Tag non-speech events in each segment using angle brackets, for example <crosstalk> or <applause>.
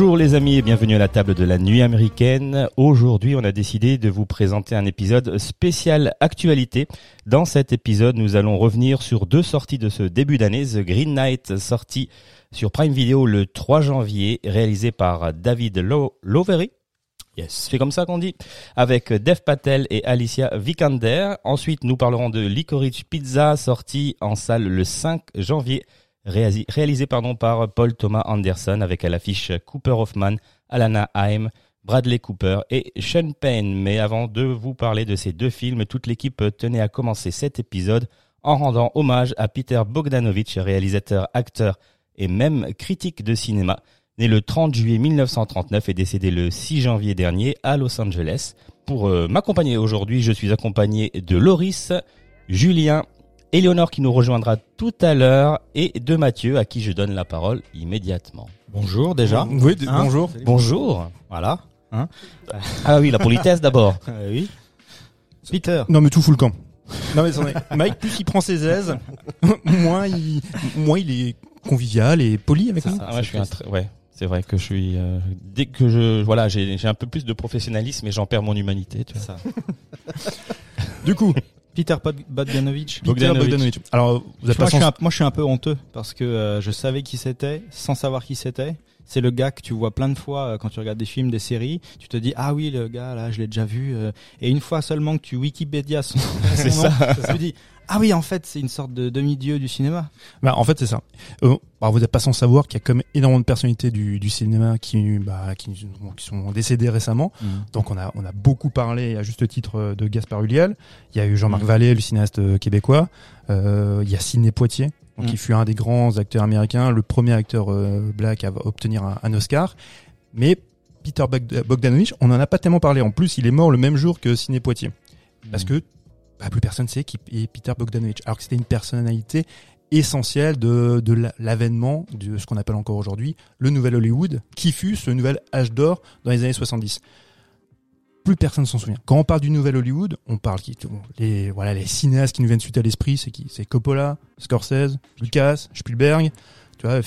Bonjour les amis et bienvenue à la table de la nuit américaine. Aujourd'hui, on a décidé de vous présenter un épisode spécial actualité. Dans cet épisode, nous allons revenir sur deux sorties de ce début d'année. The Green Knight, sorti sur Prime Video le 3 janvier, réalisé par David Lo-. Yes, c'est comme ça qu'on dit. Avec Dev Patel et Alicia Vikander. Ensuite, nous parlerons de Licorice Pizza, sorti en salle le 5 janvier réalisé pardon, par Paul Thomas Anderson avec à l'affiche Cooper Hoffman, Alana Haim, Bradley Cooper et Sean Penn. Mais avant de vous parler de ces deux films, toute l'équipe tenait à commencer cet épisode en rendant hommage à Peter Bogdanovich, réalisateur, acteur et même critique de cinéma, né le 30 juillet 1939 et décédé le 6 janvier dernier à Los Angeles. Pour euh, m'accompagner aujourd'hui, je suis accompagné de Loris, Julien, Éléonore qui nous rejoindra tout à l'heure et de Mathieu à qui je donne la parole immédiatement. Bonjour déjà. Oui, Hein bonjour. Bonjour. Voilà. Ah oui, la politesse d'abord. Euh, <laughs> oui. Peter. Non, mais tout fout le camp. Non, mais attendez. Mike, plus il prend ses aises, <laughs> moins il, moins il est convivial et poli avec nous. Ah, ouais, je suis un tr- ouais, c'est vrai que je suis euh, dès que je voilà, j'ai j'ai un peu plus de professionnalisme et j'en perds mon humanité, tu vois. Ça. Du coup, Peter Pod- Bogdanovich. Peter Bogdanovich. Alors, vous êtes moi, pas je suis sans... un, moi, je suis un peu honteux parce que euh, je savais qui c'était sans savoir qui c'était. C'est le gars que tu vois plein de fois euh, quand tu regardes des films, des séries. Tu te dis ah oui le gars là, je l'ai déjà vu. euh, et une fois seulement que tu Wikipédia son, <laughs> C'est ça. tu te dis ah oui en fait c'est une sorte de demi-dieu du cinéma. Bah, en fait, c'est ça. Euh, alors, vous n'êtes pas sans savoir qu'il y a comme énormément de personnalités du, du cinéma qui, bah, qui, qui sont décédées récemment. Donc on a on a beaucoup parlé à juste titre de Gaspard Ulliel. Il y a eu Jean-Marc Mm. Vallée, le cinéaste québécois. Euh, il y a Sidney Poitier, donc Mm. qui fut un des grands acteurs américains, le premier acteur euh, black à obtenir un, un Oscar. Mais Peter Bogd- Bogdanovich, on en a pas tellement parlé. En plus, il est mort le même jour que Sidney Poitier, parce que bah, plus personne sait qui est Peter Bogdanovich, alors que c'était une personnalité essentielle de, de la- l'avènement de ce qu'on appelle encore aujourd'hui le nouvel Hollywood, qui fut ce nouvel âge d'or dans les années 70 plus personne s'en souvient. Quand on parle du nouvel Hollywood, on parle qui les voilà les cinéastes qui nous viennent suite à l'esprit, c'est qui? C'est Coppola, Scorsese, Lucas, Spielberg, tu vois.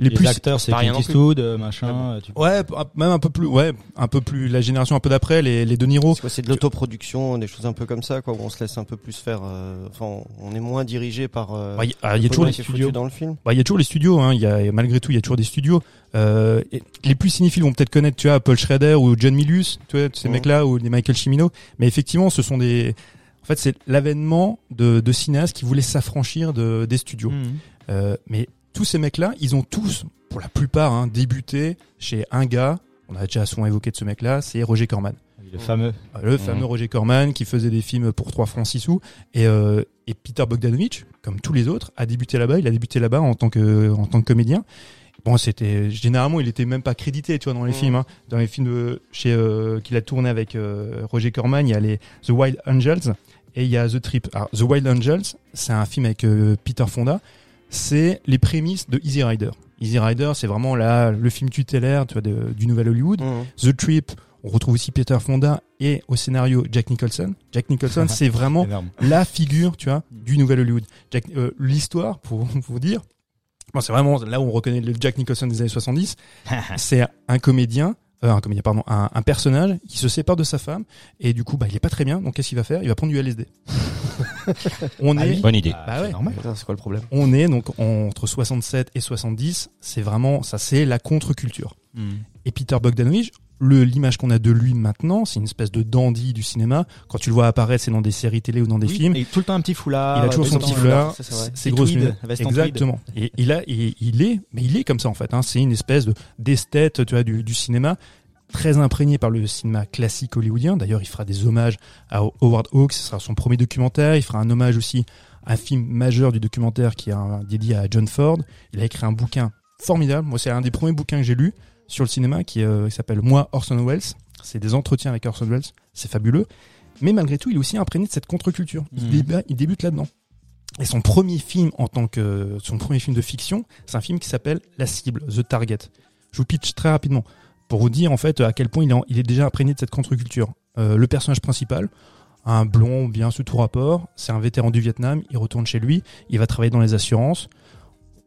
Les, Les plus acteurs c'est rien Clint. Eastwood, euh, machin. euh, tu- ouais, même un peu plus ouais, un peu plus la génération un peu d'après les les De Niro. C'est quoi, c'est de l'autoproduction, des choses un peu comme ça, quoi, où on se laisse un peu plus faire. euh, Enfin, on est moins dirigé par. euh, Ouais, Il y a, il y a toujours les studios. dans le film. Bah, il y a toujours les studios, hein. Il y a, malgré tout, il y a toujours des studios. Euh, et les plus cinéphiles vont peut-être connaître, tu vois, Paul Schrader ou John Milius, tu vois, ces Mhm. mecs-là, ou les Michael Cimino. Mais effectivement, ce sont des, en fait, c'est l'avènement de, de cinéastes qui voulaient s'affranchir de, des studios. Mhm. Euh, mais tous ces mecs-là, ils ont tous, pour la plupart, hein, débuté chez un gars. On a déjà souvent évoqué de ce mec-là, c'est Roger Corman. Le fameux. Le fameux Roger Corman qui faisait des films pour 3 francs 6 sous. Et, euh, et Peter Bogdanovich, comme tous les autres, a débuté là-bas. Il a débuté là-bas en tant que, en tant que comédien. Bon, c'était généralement, il était même pas crédité, tu vois, dans les Mhm. films. Hein. Dans les films de, chez euh, qu'il a tourné avec euh, Roger Corman, il y a les The Wild Angels et il y a The Trip. Alors, The Wild Angels, c'est un film avec euh, Peter Fonda. C'est les prémices de Easy Rider. Easy Rider, c'est vraiment là le film tutélaire, tu vois, de- du nouvel Hollywood. Mhm. The Trip, on retrouve aussi Peter Fonda et au scénario Jack Nicholson. Jack Nicholson, <laughs> c'est vraiment la figure, tu vois, du nouvel Hollywood. Euh, l'histoire, pour <laughs> vous dire, bon, c'est vraiment là où on reconnaît le Jack Nicholson des années 70. <laughs> c'est un comédien, euh, un comédien, pardon, un, un personnage qui se sépare de sa femme et du coup, bah, il est pas très bien. Donc, qu'est-ce qu'il va faire? Il va prendre du LSD. <laughs> on Ah est, oui Bonne idée. Ah, Bah c'est ouais. normal. C'est quoi le problème? On est donc entre 67 et 70. C'est vraiment, ça, c'est la contre-culture. Mhm. Et Peter Bogdanovich, le l'image qu'on a de lui maintenant, c'est une espèce de dandy du cinéma. Quand tu le vois apparaître, c'est dans des séries télé ou dans des Oui, films. Et tout le temps un petit foulard. il a toujours son petit foulard, c'est ses grosses lunettes. Exactement. Et il a, et il est, mais il est comme ça en fait. Hein. C'est une espèce de d'esthète, tu vois, du, du cinéma. très imprégné par le cinéma classique hollywoodien. D'ailleurs, il fera des hommages à Howard Hawks, ce sera son premier documentaire. Il fera un hommage aussi à un film majeur du documentaire qui est un- dédié à John Ford. Il a écrit un bouquin formidable. Moi, c'est un des premiers bouquins que j'ai lu sur le cinéma qui, euh, qui s'appelle Moi, Orson Welles. C'est des entretiens avec Orson Welles. C'est fabuleux. Mais malgré tout, il est aussi imprégné de cette contre-culture. Il, Mhm. déba- il débute là-dedans. Et son premier film en tant que son premier film de fiction, c'est un film qui s'appelle La cible, The Target. Je vous pitch très rapidement pour vous dire en fait à quel point il est, en- il est déjà imprégné de cette contre-culture. Euh, le personnage principal, un blond bien sous tout rapport, c'est un vétéran du Vietnam, il retourne chez lui, il va travailler dans les assurances.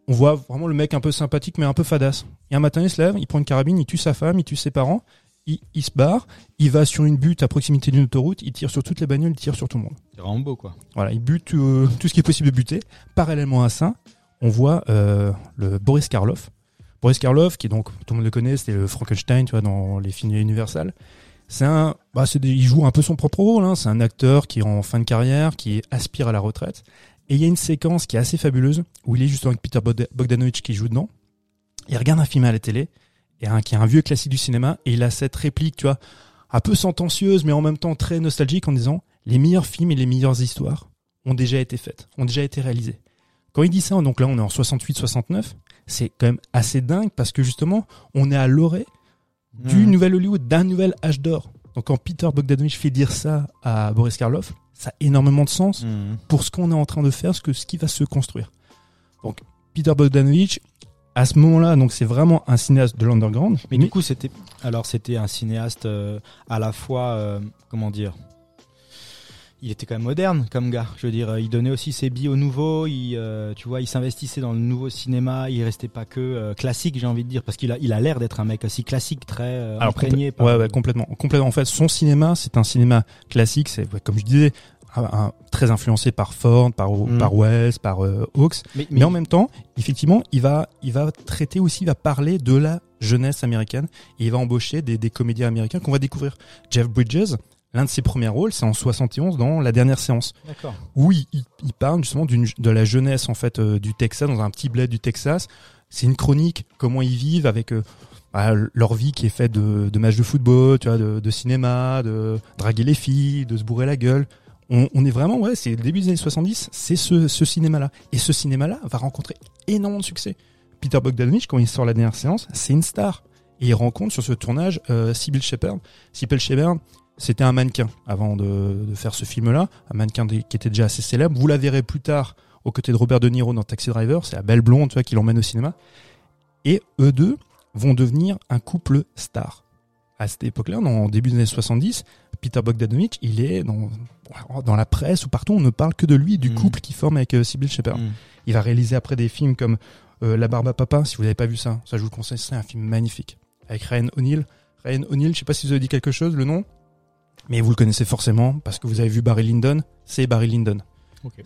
On voit vraiment le mec un peu sympathique mais un peu fadasse. Et un matin il se lève, il prend une carabine, il tue sa femme, il tue ses parents, il, il se barre, il va sur une butte à proximité d'une autoroute, il tire sur toutes les bagnoles, il tire sur tout le monde. C'est Rambo, quoi. Voilà, il bute euh, <laughs> tout ce qui est possible de buter. Parallèlement à ça, on voit euh, le Boris Karloff. Boris Karloff, qui est donc, tout le monde le connaît, c'était le Frankenstein, tu vois, dans les films Universal. C'est un, bah, c'est des- il joue un peu son propre rôle. Hein. C'est un acteur qui est en fin de carrière, qui aspire à la retraite. Et il y a une séquence qui est assez fabuleuse où il est justement avec Peter Bogda- Bogdanovich qui joue dedans. Il regarde un film à la télé, et un, qui est un vieux classique du cinéma, et il a cette réplique, tu vois, un peu sentencieuse, mais en même temps très nostalgique, en disant les meilleurs films et les meilleures histoires ont déjà été faites, ont déjà été réalisées. Quand il dit ça, donc là on est en 68-69, c'est quand même assez dingue parce que justement on est à l'orée du Mhm. nouvel Hollywood, d'un nouvel âge d'or. Donc quand Peter Bogdanovich fait dire ça à Boris Karloff, ça a énormément de sens Mhm. pour ce qu'on est en train de faire, ce, que, ce qui va se construire. Donc Peter Bogdanovich, à ce moment-là, donc c'est vraiment un cinéaste de l'underground. Mais du coup, c'était alors c'était un cinéaste euh, à la fois euh, comment dire. Il était quand même moderne comme gars. Je veux dire, euh, il donnait aussi ses billes au nouveau. Il, euh, tu vois, il s'investissait dans le nouveau cinéma. Il restait pas que euh, classique, j'ai envie de dire, parce qu'il a, il a l'air d'être un mec aussi classique, très euh, Alors, imprégné. par- ouais, ouais, complètement, complètement. En fait, son cinéma, c'est un cinéma classique. C'est ouais, comme je disais, un- un- très influencé par Ford, par Mm. par Wells, par euh, Hawks. Mais, Mais en même temps, effectivement, il va il va traiter aussi, il va parler de la jeunesse américaine et il va embaucher des, des comédiens américains qu'on va découvrir. Jeff Bridges, l'un de ses premiers rôles, c'est en 71 dans La dernière séance d'accord. où il, il- il parle justement d'une, de la jeunesse en fait euh, du Texas, dans un petit bled du Texas. C'est une chronique, comment ils vivent avec euh, bah, leur vie qui est faite de, de matchs de football, tu vois, de, de cinéma, de draguer les filles, de se bourrer la gueule. On, on est vraiment, ouais, c'est le début des années 70, c'est ce, ce cinéma-là. Et ce cinéma-là va rencontrer énormément de succès. Peter Bogdanovich, quand il sort la dernière séance, c'est une star. Et il rencontre sur ce tournage euh, Sybil Shepherd. Sybil Shepherd, c'était un mannequin avant de, de faire ce film-là, un mannequin qui était déjà assez célèbre. Vous la verrez plus tard aux côtés de Robert De Niro dans Taxi Driver, c'est la belle blonde tu vois, qui l'emmène au cinéma. Et eux deux vont devenir un couple star. À cette époque-là, dans début des années 70, Peter Bogdanovich, il est dans, dans la presse ou partout, on ne parle que de lui, du Mhm. couple qu'il forme avec euh, Sybil Shepherd. Mhm. Il va réaliser après des films comme euh, La Barbe à Papa, si vous n'avez pas vu ça, ça je vous le conseille, c'est un film magnifique. Avec Ryan O'Neill. Ryan O'Neill, je sais pas si vous avez dit quelque chose, le nom, mais vous le connaissez forcément parce que vous avez vu Barry Lyndon, c'est Barry Lyndon.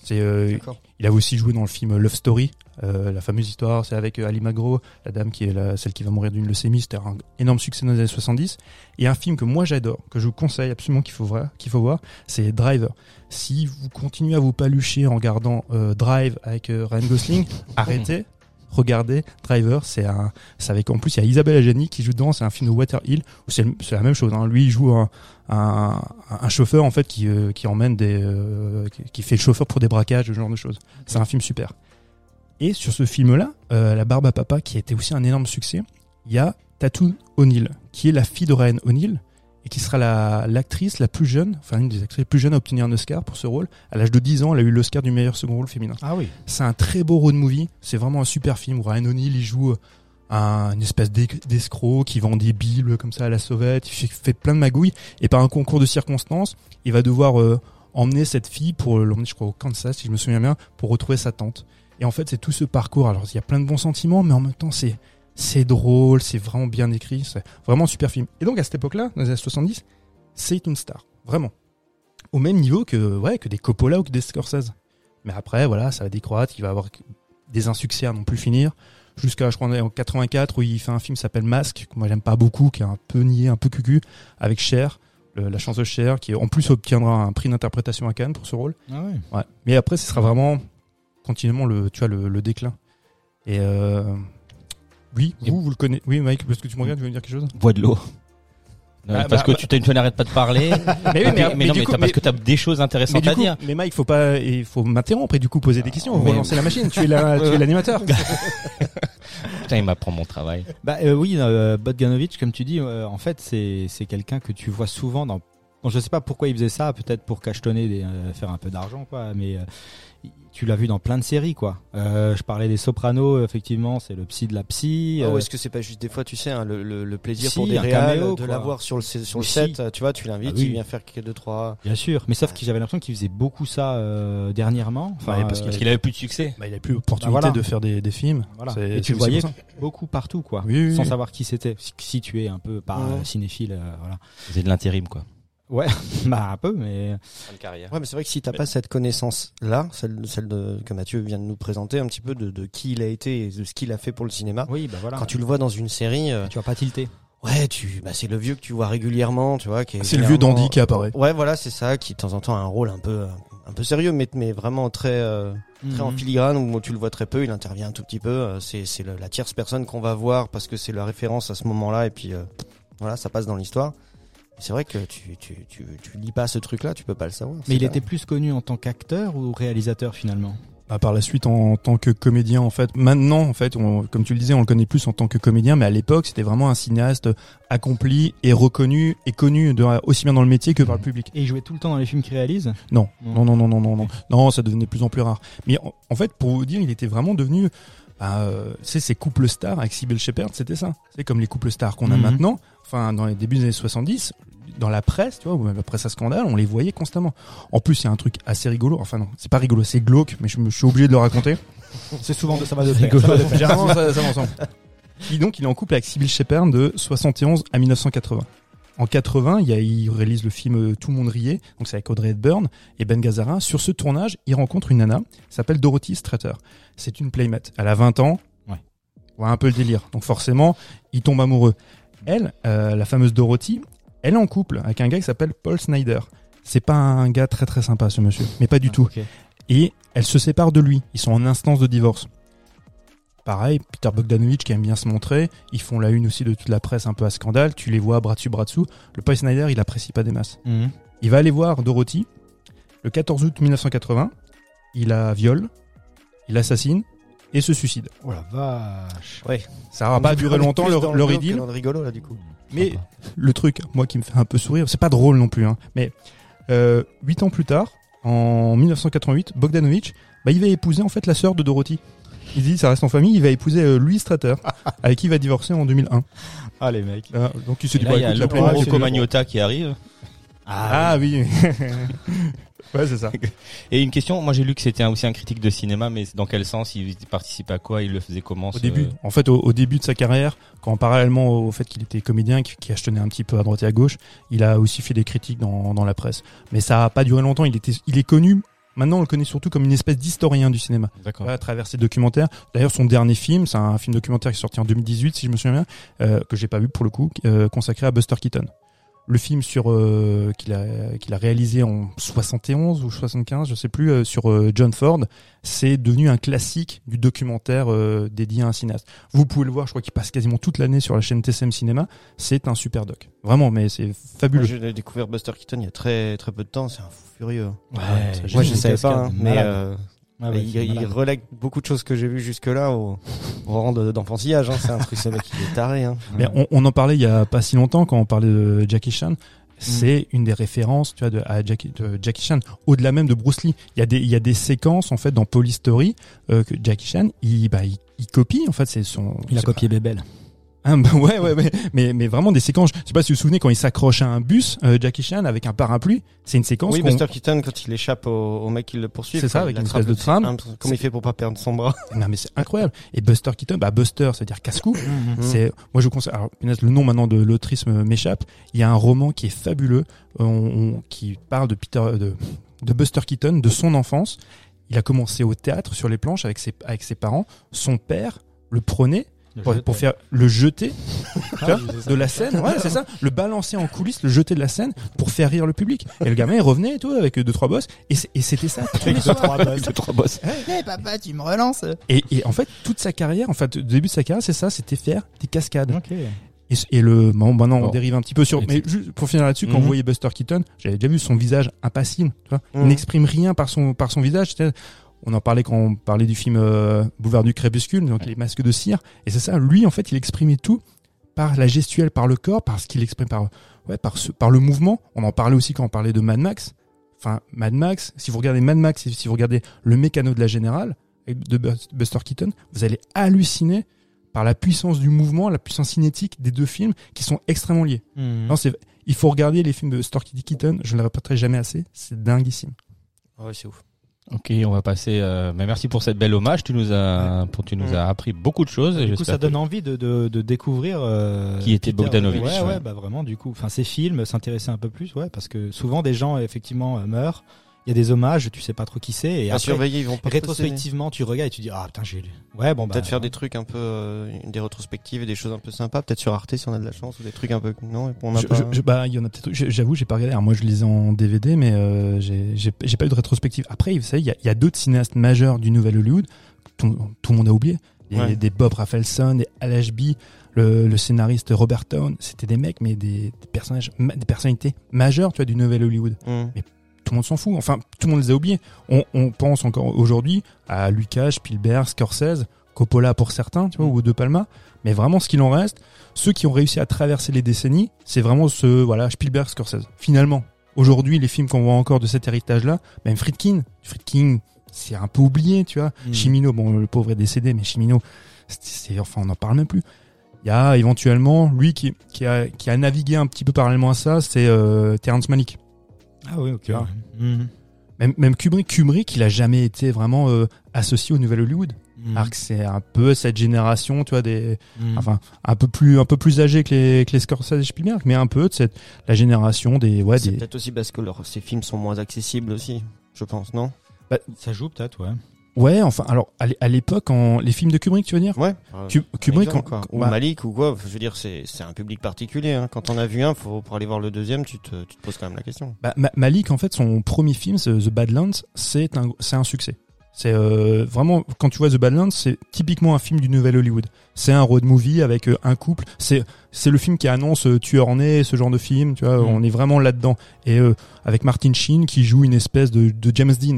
C'est, euh, il a aussi joué dans le film Love Story, euh, la fameuse histoire, c'est avec euh, Ali Magro, la dame qui est la, celle qui va mourir d'une leucémie, c'était un énorme succès dans les années 70. Et un film que moi j'adore, que je vous conseille absolument qu'il faut voir, qu'il faut voir, c'est Driver. Si vous continuez à vous palucher en regardant euh, Drive avec euh, Ryan Gosling, <laughs> arrêtez, regardez Driver. C'est un, c'est avec en plus il y a Isabelle Adjani qui joue dedans. C'est un film de Water Hill où c'est, la même chose. Hein. Lui il joue un, un, un chauffeur en fait qui, euh, qui emmène des, euh, qui, qui fait le chauffeur pour des braquages, ce genre de choses. C'est un film super. Et sur ce film-là, euh, La Barbe à Papa, qui a été aussi un énorme succès, il y a Tatum O'Neill, qui est la fille de Ryan O'Neill et qui sera la, l'actrice la plus jeune, enfin une des actrices les plus jeunes à obtenir un Oscar pour ce rôle. À l'âge de 10 ans, elle a eu l'Oscar du meilleur second rôle féminin. Ah oui. C'est un très beau road movie. C'est vraiment un super film où Ryan O'Neill il joue un, une espèce d'escroc qui vend des bibles comme ça à la sauvette. Il fait, fait plein de magouilles et par un concours de circonstances, il va devoir euh, emmener cette fille pour l'emmener, je crois, au Kansas, si je me souviens bien, pour retrouver sa tante. Et en fait, c'est tout ce parcours. Alors, il y a plein de bons sentiments, mais en même temps, c'est c'est drôle, c'est vraiment bien écrit, c'est vraiment un super film. Et donc à cette époque-là, dans les années 70, c'est une star, vraiment. Au même niveau que ouais, que des Coppola ou que des Scorsese. Mais après, voilà, ça va décroître, il va avoir des insuccès à non plus finir. Jusqu'à, je crois, en 84, où il fait un film qui s'appelle Masque, que moi j'aime pas beaucoup, qui est un peu niais, un peu cucu, avec Cher, le- la chanteuse Cher, qui en plus obtiendra un prix d'interprétation à Cannes pour ce rôle. Ah ouais. Ouais. Mais après, ce sera vraiment continuellement le, tu vois, le, le déclin. Et euh, oui, vous, vous le connaissez. Oui, Mike, parce que tu me regardes, tu veux me dire quelque chose Voix de l'eau. Euh, Ah, parce bah, que tu, t'as- tu n'arrêtes pas de parler. <laughs> Mais oui, mais- mais, mais non, mais coup, parce que t'as des choses intéressantes à coup, dire. mais Mike, faut pas, il faut m'interrompre et du coup poser des questions, mais- relancer la machine. Tu es là, <laughs> tu es l'animateur. <laughs> Putain, il m'apprend mon travail. Bah euh, oui, euh, Bogdanovic, comme tu dis, euh, en fait, c'est c'est quelqu'un que tu vois souvent dans. Bon, je sais pas pourquoi il faisait ça, peut-être pour cachetonner, des, euh, faire un peu d'argent, quoi. Mais euh, tu l'as vu dans plein de séries, quoi. Euh, je parlais des Sopranos, effectivement, c'est le psy de la psy. Ah euh, ouais, est-ce que c'est pas juste des fois, tu sais, hein, le, le, le plaisir Si, pour des réals caméo, de l'avoir sur le, sur le Si. set, tu vois, tu l'invites, Ah oui. il vient faire quelques deux trois. Bien sûr, mais sauf que j'avais l'impression qu'il faisait beaucoup ça euh, dernièrement. Enfin, Ouais, parce euh, qu'il avait plus de succès. Bah, il a plus l'opportunité Bah, voilà. de faire des, des films. Voilà. C'est- Et tu le voyais beaucoup partout, quoi. Oui, oui, sans oui. savoir qui c'était. Si, tu es un peu euh, cinéphile, euh, voilà. C'est de l'intérim, quoi. <laughs> Bah un peu, mais carrière. Ouais, mais c'est vrai que si t'as pas cette connaissance-là, celle, celle de, que Mathieu vient de nous présenter, un petit peu de, de qui il a été et de ce qu'il a fait pour le cinéma. oui, bah voilà. Quand tu le vois dans une série, euh, tu vas pas tilter. ouais, tu, bah, c'est le vieux que tu vois régulièrement, tu vois, qui est C'est le vieux dandy qui apparaît. Ouais, voilà, c'est ça, qui de temps en temps a un rôle un peu, un peu sérieux, mais, mais vraiment très, euh, très en Mhm. filigrane où tu le vois très peu, il intervient un tout petit peu. euh, C'est, c'est le- la tierce personne qu'on va voir parce que c'est la référence à ce moment-là et puis euh, voilà, ça passe dans l'histoire. C'est vrai que tu, tu, tu, tu lis pas ce truc-là, tu peux pas le savoir. Mais il pas- était plus connu en tant qu'acteur ou réalisateur finalement? Bah, par la suite, en, tant que comédien, en fait, maintenant, en fait, on- comme tu le disais, on le connaît plus en tant que comédien, mais à l'époque, c'était vraiment un cinéaste accompli et reconnu et connu de- aussi bien dans le métier que par le public. Et il jouait tout le temps dans les films qu'il réalise? Non, Non. non, non, non, non, non, non, non, ça devenait de plus en plus rare. Mais en, en fait, pour vous dire, il était vraiment devenu, bah, euh, sais, ces couples stars avec Sybil Shepherd, c'était ça. C'est comme les couples stars qu'on a Mhm. maintenant. Enfin, dans les débuts des années 70, dans la presse, tu vois, ou même la presse à scandale, on les voyait constamment. En plus, il y a un truc assez rigolo. Enfin non, c'est pas rigolo, c'est glauque, mais je, me, je suis obligé de le raconter. <laughs> C'est souvent de ça va de Rigolo. pair. Ça va de pair. Généralement, ça, ça va ensemble. Et donc, il est en couple avec Sybil Shepherd de 71 à 1980. En 80, il, y a, il réalise le film euh, Tout le monde riait, donc c'est avec Audrey Hepburn et Ben Gazzara. Sur ce tournage, il rencontre une nana, s'appelle Dorothy Strater. C'est une playmate. Elle a 20 ans. Ouais. Voilà un peu le délire. Donc forcément, il tombe amoureux. Elle, euh, la fameuse Dorothy, elle est en couple avec un gars qui s'appelle Paul Snyder. C'est pas un gars très très sympa ce monsieur, mais pas du tout Ok. et elle se sépare de lui. Ils sont en instance de divorce. Pareil, Peter Bogdanovich qui aime bien se montrer, ils font la une aussi de toute la presse un peu à scandale, tu les vois bras dessus bras dessous. Le Paul Snyder, il apprécie pas des masses. Mhm. Il va aller voir Dorothy le 14 août 1980, il la viole, il l'assassine et se suicide. Oh la vache. Ça va pas durer longtemps idylle, Dans le rigolo là du coup. mais le truc, moi qui me fait un peu sourire, c'est pas drôle non plus, hein, mais euh, huit ans plus tard, en 1988, Bogdanovich, bah, il va épouser en fait la sœur de Dorothy. Il dit, ça reste en famille, il va épouser euh, Louis Strater, <laughs> avec qui il va divorcer en 2001. Ah les mecs. Euh, donc il se dit, bah, il y a écoute, la Rocco qui arrive. Ah oui. <laughs> ouais, c'est ça. <laughs> Et une question, moi j'ai lu que c'était aussi un critique de cinéma, mais dans quel sens il participait à quoi? Il le faisait comment Au ce- début, en fait, au, au début de sa carrière, quand parallèlement au fait qu'il était comédien, qui, qui achetonnait un petit peu à droite et à gauche, il a aussi fait des critiques dans, dans la presse. Mais ça a pas duré longtemps. Il était, il est connu. Maintenant, on le connaît surtout comme une espèce d'historien du cinéma. D'accord. à travers ses documentaires. D'ailleurs, son dernier film, c'est un film documentaire qui est sorti en 2018, si je me souviens bien, euh, que j'ai pas vu pour le coup, euh, consacré à Buster Keaton. Le film sur euh, qu'il a qu'il a réalisé en 71 ou 75, je sais plus, euh, sur euh, John Ford, c'est devenu un classique du documentaire euh, dédié à un cinéaste. Vous pouvez le voir, je crois qu'il passe quasiment toute l'année sur la chaîne TCM Cinéma. C'est un super doc, vraiment, mais c'est Moi, fabuleux. j'ai découvert Buster Keaton il y a très très peu de temps, c'est un fou furieux. Ouais, génial. je savais pas, hein, mais Malade. euh, Ah ouais, il, il relègue beaucoup de choses que j'ai vues jusque là au, au rang de- d'enfantillage. Hein. C'est un truc, ce mec il est taré. Hein. Mais on, on en parlait il y a pas si longtemps quand on parlait de Jackie Chan. C'est une des références, tu vois, de, à Jackie, de Jackie Chan. Au-delà même de Bruce Lee, il y a des, il y a des séquences en fait dans Police Story euh, que Jackie Chan, il, bah, il, il copie en fait. C'est son. Il a copié Bébel. Ah, bah, ouais, ouais, ouais. Mais, mais vraiment des séquences. Je sais pas si vous vous souvenez quand il s'accroche à un bus, euh, Jackie Chan avec un parapluie. C'est une séquence. Oui, Buster Keaton quand il échappe au, au mec qui le poursuit. C'est ça, avec une espèce de un- Comment il fait pour pas perdre son bras <laughs> Non mais c'est incroyable. Et Buster Keaton, bah Buster, c'est-à-dire casse-cou. Mhm. C'est, moi je vous conseille. Alors, le nom maintenant de l'autrice me- m'échappe. Il y a un roman qui est fabuleux, on- on- qui parle de Peter, de, de Buster Keaton, de son enfance. Il a commencé au théâtre sur les planches avec ses, avec ses parents. Son père le prenait pour, pour faire le jeter tu vois, de la scène. Ouais, c'est ça. Le balancer en coulisses, le jeter de la scène pour faire rire le public. Et le gamin il revenait et tout avec deux trois bosses. Et, c'était ça. tous les soirs. trois boss. Hey, <laughs> papa, tu me relances. Et, et en fait, toute sa carrière, en fait, le début de sa carrière, c'est ça, c'était faire des cascades. Ok. Et, le bon, maintenant on Bon. dérive un petit peu sur. Mais juste pour finir là-dessus, quand Mhm. vous voyez Buster Keaton, j'avais déjà vu son visage impassible. Tu vois, Mhm. il n'exprime rien par son par son visage. On en parlait quand on parlait du film euh, Boulevard du Crépuscule, donc les masques de cire. Et c'est ça, lui en fait, il exprimait tout par la gestuelle, par le corps, par ce qu'il exprime par ouais, par ce, par le mouvement. On en parlait aussi quand on parlait de Mad Max. Enfin, Mad Max. Si vous regardez Mad Max, et si vous regardez le mécano de la générale de Bus- Buster Keaton, vous allez halluciner par la puissance du mouvement, la puissance cinétique des deux films qui sont extrêmement liés. Non, c'est, il faut regarder les films de Buster Keaton, je ne le répéterai jamais assez, c'est dinguissime. Ah Ouais, c'est ouf. Ok, on va passer. Euh, mais merci pour cette belle hommage. Tu nous as, pour tu nous as appris beaucoup de choses. et Du coup, ça donne que- envie de, de, de découvrir euh, Qui était Bogdanovich, Ouais, ouais, ouais. bah vraiment. Du coup, enfin, ces films, s'intéresser un peu plus, ouais, parce que souvent des gens effectivement euh, meurent. Il y a des hommages, tu sais pas trop qui c'est, et À après, surveiller, ils vont pas rétrospectivement, tu regardes et tu dis ah putain j'ai lu. Ouais, bon bah. Peut-être faire des trucs un peu, euh, des rétrospectives et des choses un peu sympas. Peut-être sur Arte si on a de la chance ou des trucs un peu. Non, on a Je- pas. je- je- bah, il y en a peut-être. je- J'avoue, j'ai pas regardé. Alors, moi, je les ai en DVD, mais euh, j'ai pas eu de rétrospective. Après, vous savez, il y a, il y a d'autres cinéastes majeurs du nouvel Hollywood. Tout, tout le monde a oublié. Des, Ouais. des Bob Rafelson, des Al Ashby, le, le scénariste Robert Town. C'était des mecs, mais des, des personnages, ma- des personnalités majeures, tu vois, du nouvel Hollywood. Hum. Tout le monde s'en fout. Enfin, tout le monde les a oubliés. On, on pense encore aujourd'hui à Lucas, Spielberg, Scorsese, Coppola pour certains, tu vois, ou De Palma. Mais vraiment, ce qu'il en reste, ceux qui ont réussi à traverser les décennies, c'est vraiment ce, voilà, Spielberg, Scorsese. Finalement, aujourd'hui, les films qu'on voit encore de cet héritage-là, même Friedkin, Friedkin, c'est un peu oublié, tu vois. Mm. Chimino, bon, le pauvre est décédé, mais Chimino, c'est, c'est- enfin, on n'en parle même plus. Il y a éventuellement, lui qui, qui, a, qui a navigué un petit peu parallèlement à ça, c'est euh, Terrence Malick. Ah oui, ok. Mhm. Même, même Kubrick, Kubrick, il a jamais été vraiment euh, associé au Nouvel Hollywood. Mhm. Alors que c'est un peu cette génération, tu vois, des, Mhm. enfin, un peu plus, un peu plus âgé que les, que les Scorsese et Spielberg, mais un peu de cette, la génération des, ouais, C'est des, peut-être aussi parce que leurs- ces films sont moins accessibles aussi, je pense, non? Ça joue peut-être, ouais. Ouais, enfin, alors, à l'é- à l'époque, en, les films de Kubrick, tu veux dire? Ouais. Ku- Kubrick, Exemple, quoi. ou bah, Malik ou quoi. Je veux dire, c'est un public particulier. Hein. Quand on a vu un, faut pour aller voir le deuxième, tu te, tu te poses quand même la question. bah, Ma- Malik, en fait, son premier film, The Badlands, c'est un, c'est un succès. C'est euh, vraiment quand tu vois The Badlands, c'est typiquement un film du nouvel Hollywood. C'est un road movie avec euh, un couple. C'est c'est le film qui annonce euh, tueur en nez, ce genre de film. Tu vois, Mm. on est vraiment là-dedans. Et euh, avec Martin Sheen qui joue une espèce de, de James Dean.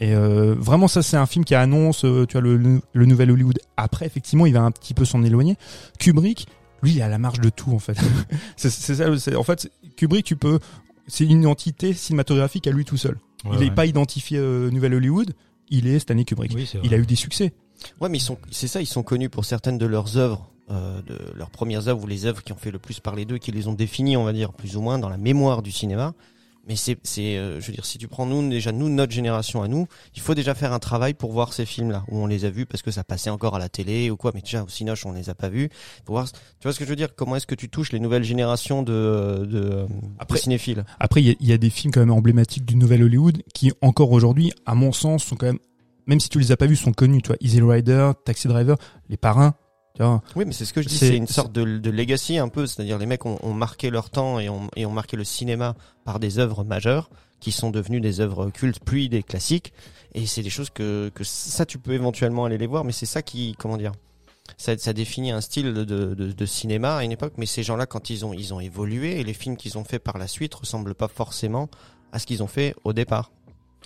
Et euh, vraiment, ça, c'est un film qui annonce, euh, tu vois, le, le, le nouvel Hollywood. Après, effectivement, il va un petit peu s'en éloigner. Kubrick, lui, il est à la marge de tout, en fait. <laughs> c'est ça. En fait, Kubrick, tu peux, c'est une identité cinématographique à lui tout seul. Ouais, il n'est ouais. pas identifié euh, Nouvel Hollywood. Il est Stanley Kubrick. Oui, il a eu des succès. Ouais, mais ils sont, c'est ça, ils sont connus pour certaines de leurs œuvres, euh, de leurs premières œuvres ou les œuvres qui ont fait le plus parler d'eux, qui les ont définies, on va dire, plus ou moins dans la mémoire du cinéma. Mais c'est, c'est, euh, je veux dire, si tu prends nous déjà nous notre génération à nous, il faut déjà faire un travail pour voir ces films-là où on les a vus parce que ça passait encore à la télé ou quoi. Mais déjà au Cinoche on les a pas vus. Pour voir, tu vois ce que je veux dire? Comment est-ce que tu touches les nouvelles générations de, de, de Après- cinéphiles? Après, il y, a- y a des films quand même emblématiques du Nouvel Hollywood qui, encore aujourd'hui, à mon sens, sont quand même, même si tu les as pas vus, sont connus. Tu vois, Easy Rider, Taxi Driver, Les Parrains. Oui, mais c'est ce que je dis, C'est- c'est une sorte de, de legacy un peu, c'est-à-dire les mecs ont, ont marqué leur temps et ont, et ont marqué le cinéma par des œuvres majeures qui sont devenues des œuvres cultes puis des classiques. Et c'est des choses que, que ça tu peux éventuellement aller les voir, mais c'est ça qui, comment dire, ça, ça définit un style de, de, de cinéma à une époque. Mais ces gens-là, quand ils ont, ils ont évolué et les films qu'ils ont fait par la suite ressemblent pas forcément à ce qu'ils ont fait au départ.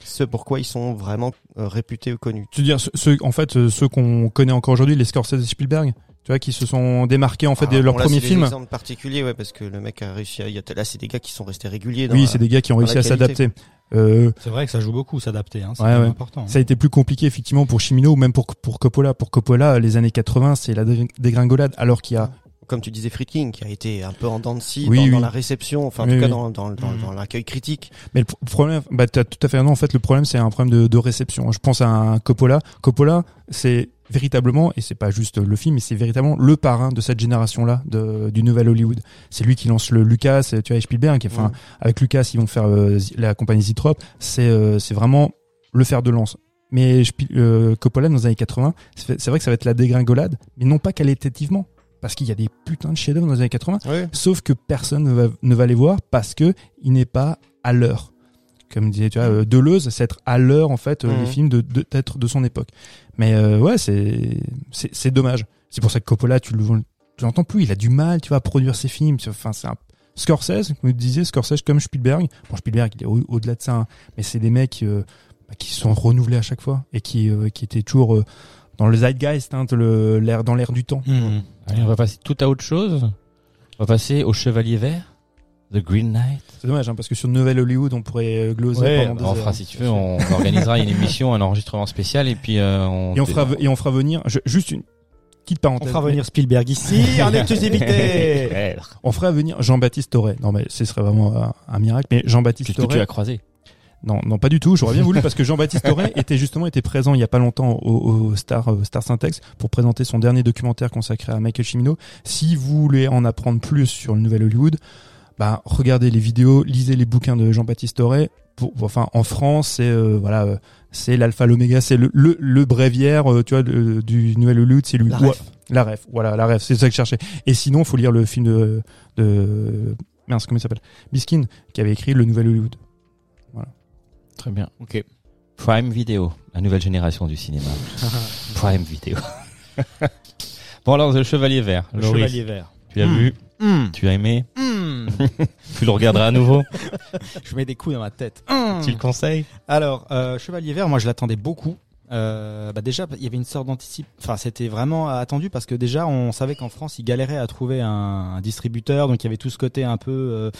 Ce pourquoi ils sont vraiment euh, réputés ou connus. Tu veux dire, ceux- en fait, euh, ceux qu'on connaît encore aujourd'hui, les Scorsese et Spielberg, tu vois, qui se sont démarqués en fait de Ah, leurs bon, là, films. exemples particuliers, ouais, parce que le mec a réussi à, il y a, là, c'est des gars qui sont restés réguliers dans Oui, la- c'est des gars qui ont réussi à s'adapter. Euh, C'est vrai que ça joue beaucoup, s'adapter. Hein, c'est Ouais, vraiment ouais. important. hein. ça a été plus compliqué effectivement pour Chimino ou même pour pour Coppola. Pour Coppola, les années 80, c'est la dé- dégringolade, alors qu'il y a comme tu disais Friedkin qui a été un peu en dents de scie Oui, dans, oui. dans la réception enfin en Oui, tout cas oui. dans, dans, dans, dans l'accueil critique Mais le pro- problème, bah, t'as tout à fait raison. En fait, le problème, c'est un problème de, de réception. Je pense à un Coppola. Coppola, c'est véritablement, et c'est pas juste le film, mais c'est véritablement le parrain de cette génération-là, de, du nouvel Hollywood. C'est lui qui lance le Lucas, et tu vois, et Spielberg. Enfin, Mhm. avec Lucas, ils vont faire euh, la compagnie Zitrop. C'est, euh, c'est vraiment le fer de lance. Mais euh, Coppola, dans les années 80, c'est c'est vrai que ça va être la dégringolade, mais non pas qualitativement. Parce qu'il y a des putains de chefs-d'œuvre dans les années 80. oui. Sauf que personne ne va, ne va les voir parce que il n'est pas à l'heure. Comme disait, tu vois, euh, Deleuze, c'est être à l'heure en fait euh, Mhm. les films de d'être de son époque. Mais euh, ouais, c'est c'est dommage. C'est pour ça que Coppola, tu le tu l'entends plus. Il a du mal, tu vois, à produire ses films. Enfin, c'est un Scorsese, comme tu disais, Scorsese comme Spielberg. Bon, Spielberg, il est au- au-delà de ça, hein, mais c'est des mecs euh, bah, qui sont renouvelés à chaque fois et qui euh, qui étaient toujours euh, dans le zeitgeist, hein, le l'air dans l'air du temps. Hmm. Allez, on va passer tout à autre chose. On va passer au Chevalier Vert, The Green Knight. C'est dommage, hein, parce que sur Nouvelle Hollywood, on pourrait euh, gloser Ouais, pendant des on heures. fera, si tu veux, on organisera une émission, un enregistrement spécial, et puis euh, on. Et on fera et on fera venir je- juste une petite On parenthèse. fera venir Spielberg ici <laughs> en exclusivité. On fera venir Jean-Baptiste Toré. Non mais ce serait vraiment un, un miracle. Mais Jean-Baptiste Qu'est-ce que tu Toré. as croisé Non, non, pas du tout. J'aurais bien <laughs> voulu parce que Jean-Baptiste Toré était justement était présent il y a pas longtemps au, au Star euh, Star Syntex pour présenter son dernier documentaire consacré à Michael Cimino. Si vous voulez en apprendre plus sur le Nouvel Hollywood, bah regardez les vidéos, lisez les bouquins de Jean-Baptiste Toré. Pour, enfin, en France, c'est euh, voilà, euh, c'est l'alpha l'oméga, c'est le, le le bréviaire, euh, tu vois, du Nouvel Hollywood, c'est lui. La Ouais, ref. la ref, voilà, la ref, c'est ça que je cherchais. Et sinon, faut lire le film de, de mince, comment il s'appelle? Biskin, qui avait écrit le Nouvel Hollywood. Très bien. Ok. Prime Video, la nouvelle génération du cinéma. <laughs> Prime Video. <laughs> bon alors, Le Chevalier Vert. Le Chevalier Vert. Tu l'as Hmm. vu Hmm. Tu as aimé Hmm. <laughs> Tu le regarderas à nouveau Je mets des coups dans ma tête. Tu le conseilles Alors, euh, Chevalier Vert, moi je l'attendais beaucoup. Euh, bah déjà, il y avait une sorte d'anticip. Enfin, c'était vraiment attendu parce que déjà, on savait qu'en France, ils galéraient à trouver un, un distributeur, donc il y avait tout ce côté un peu, euh,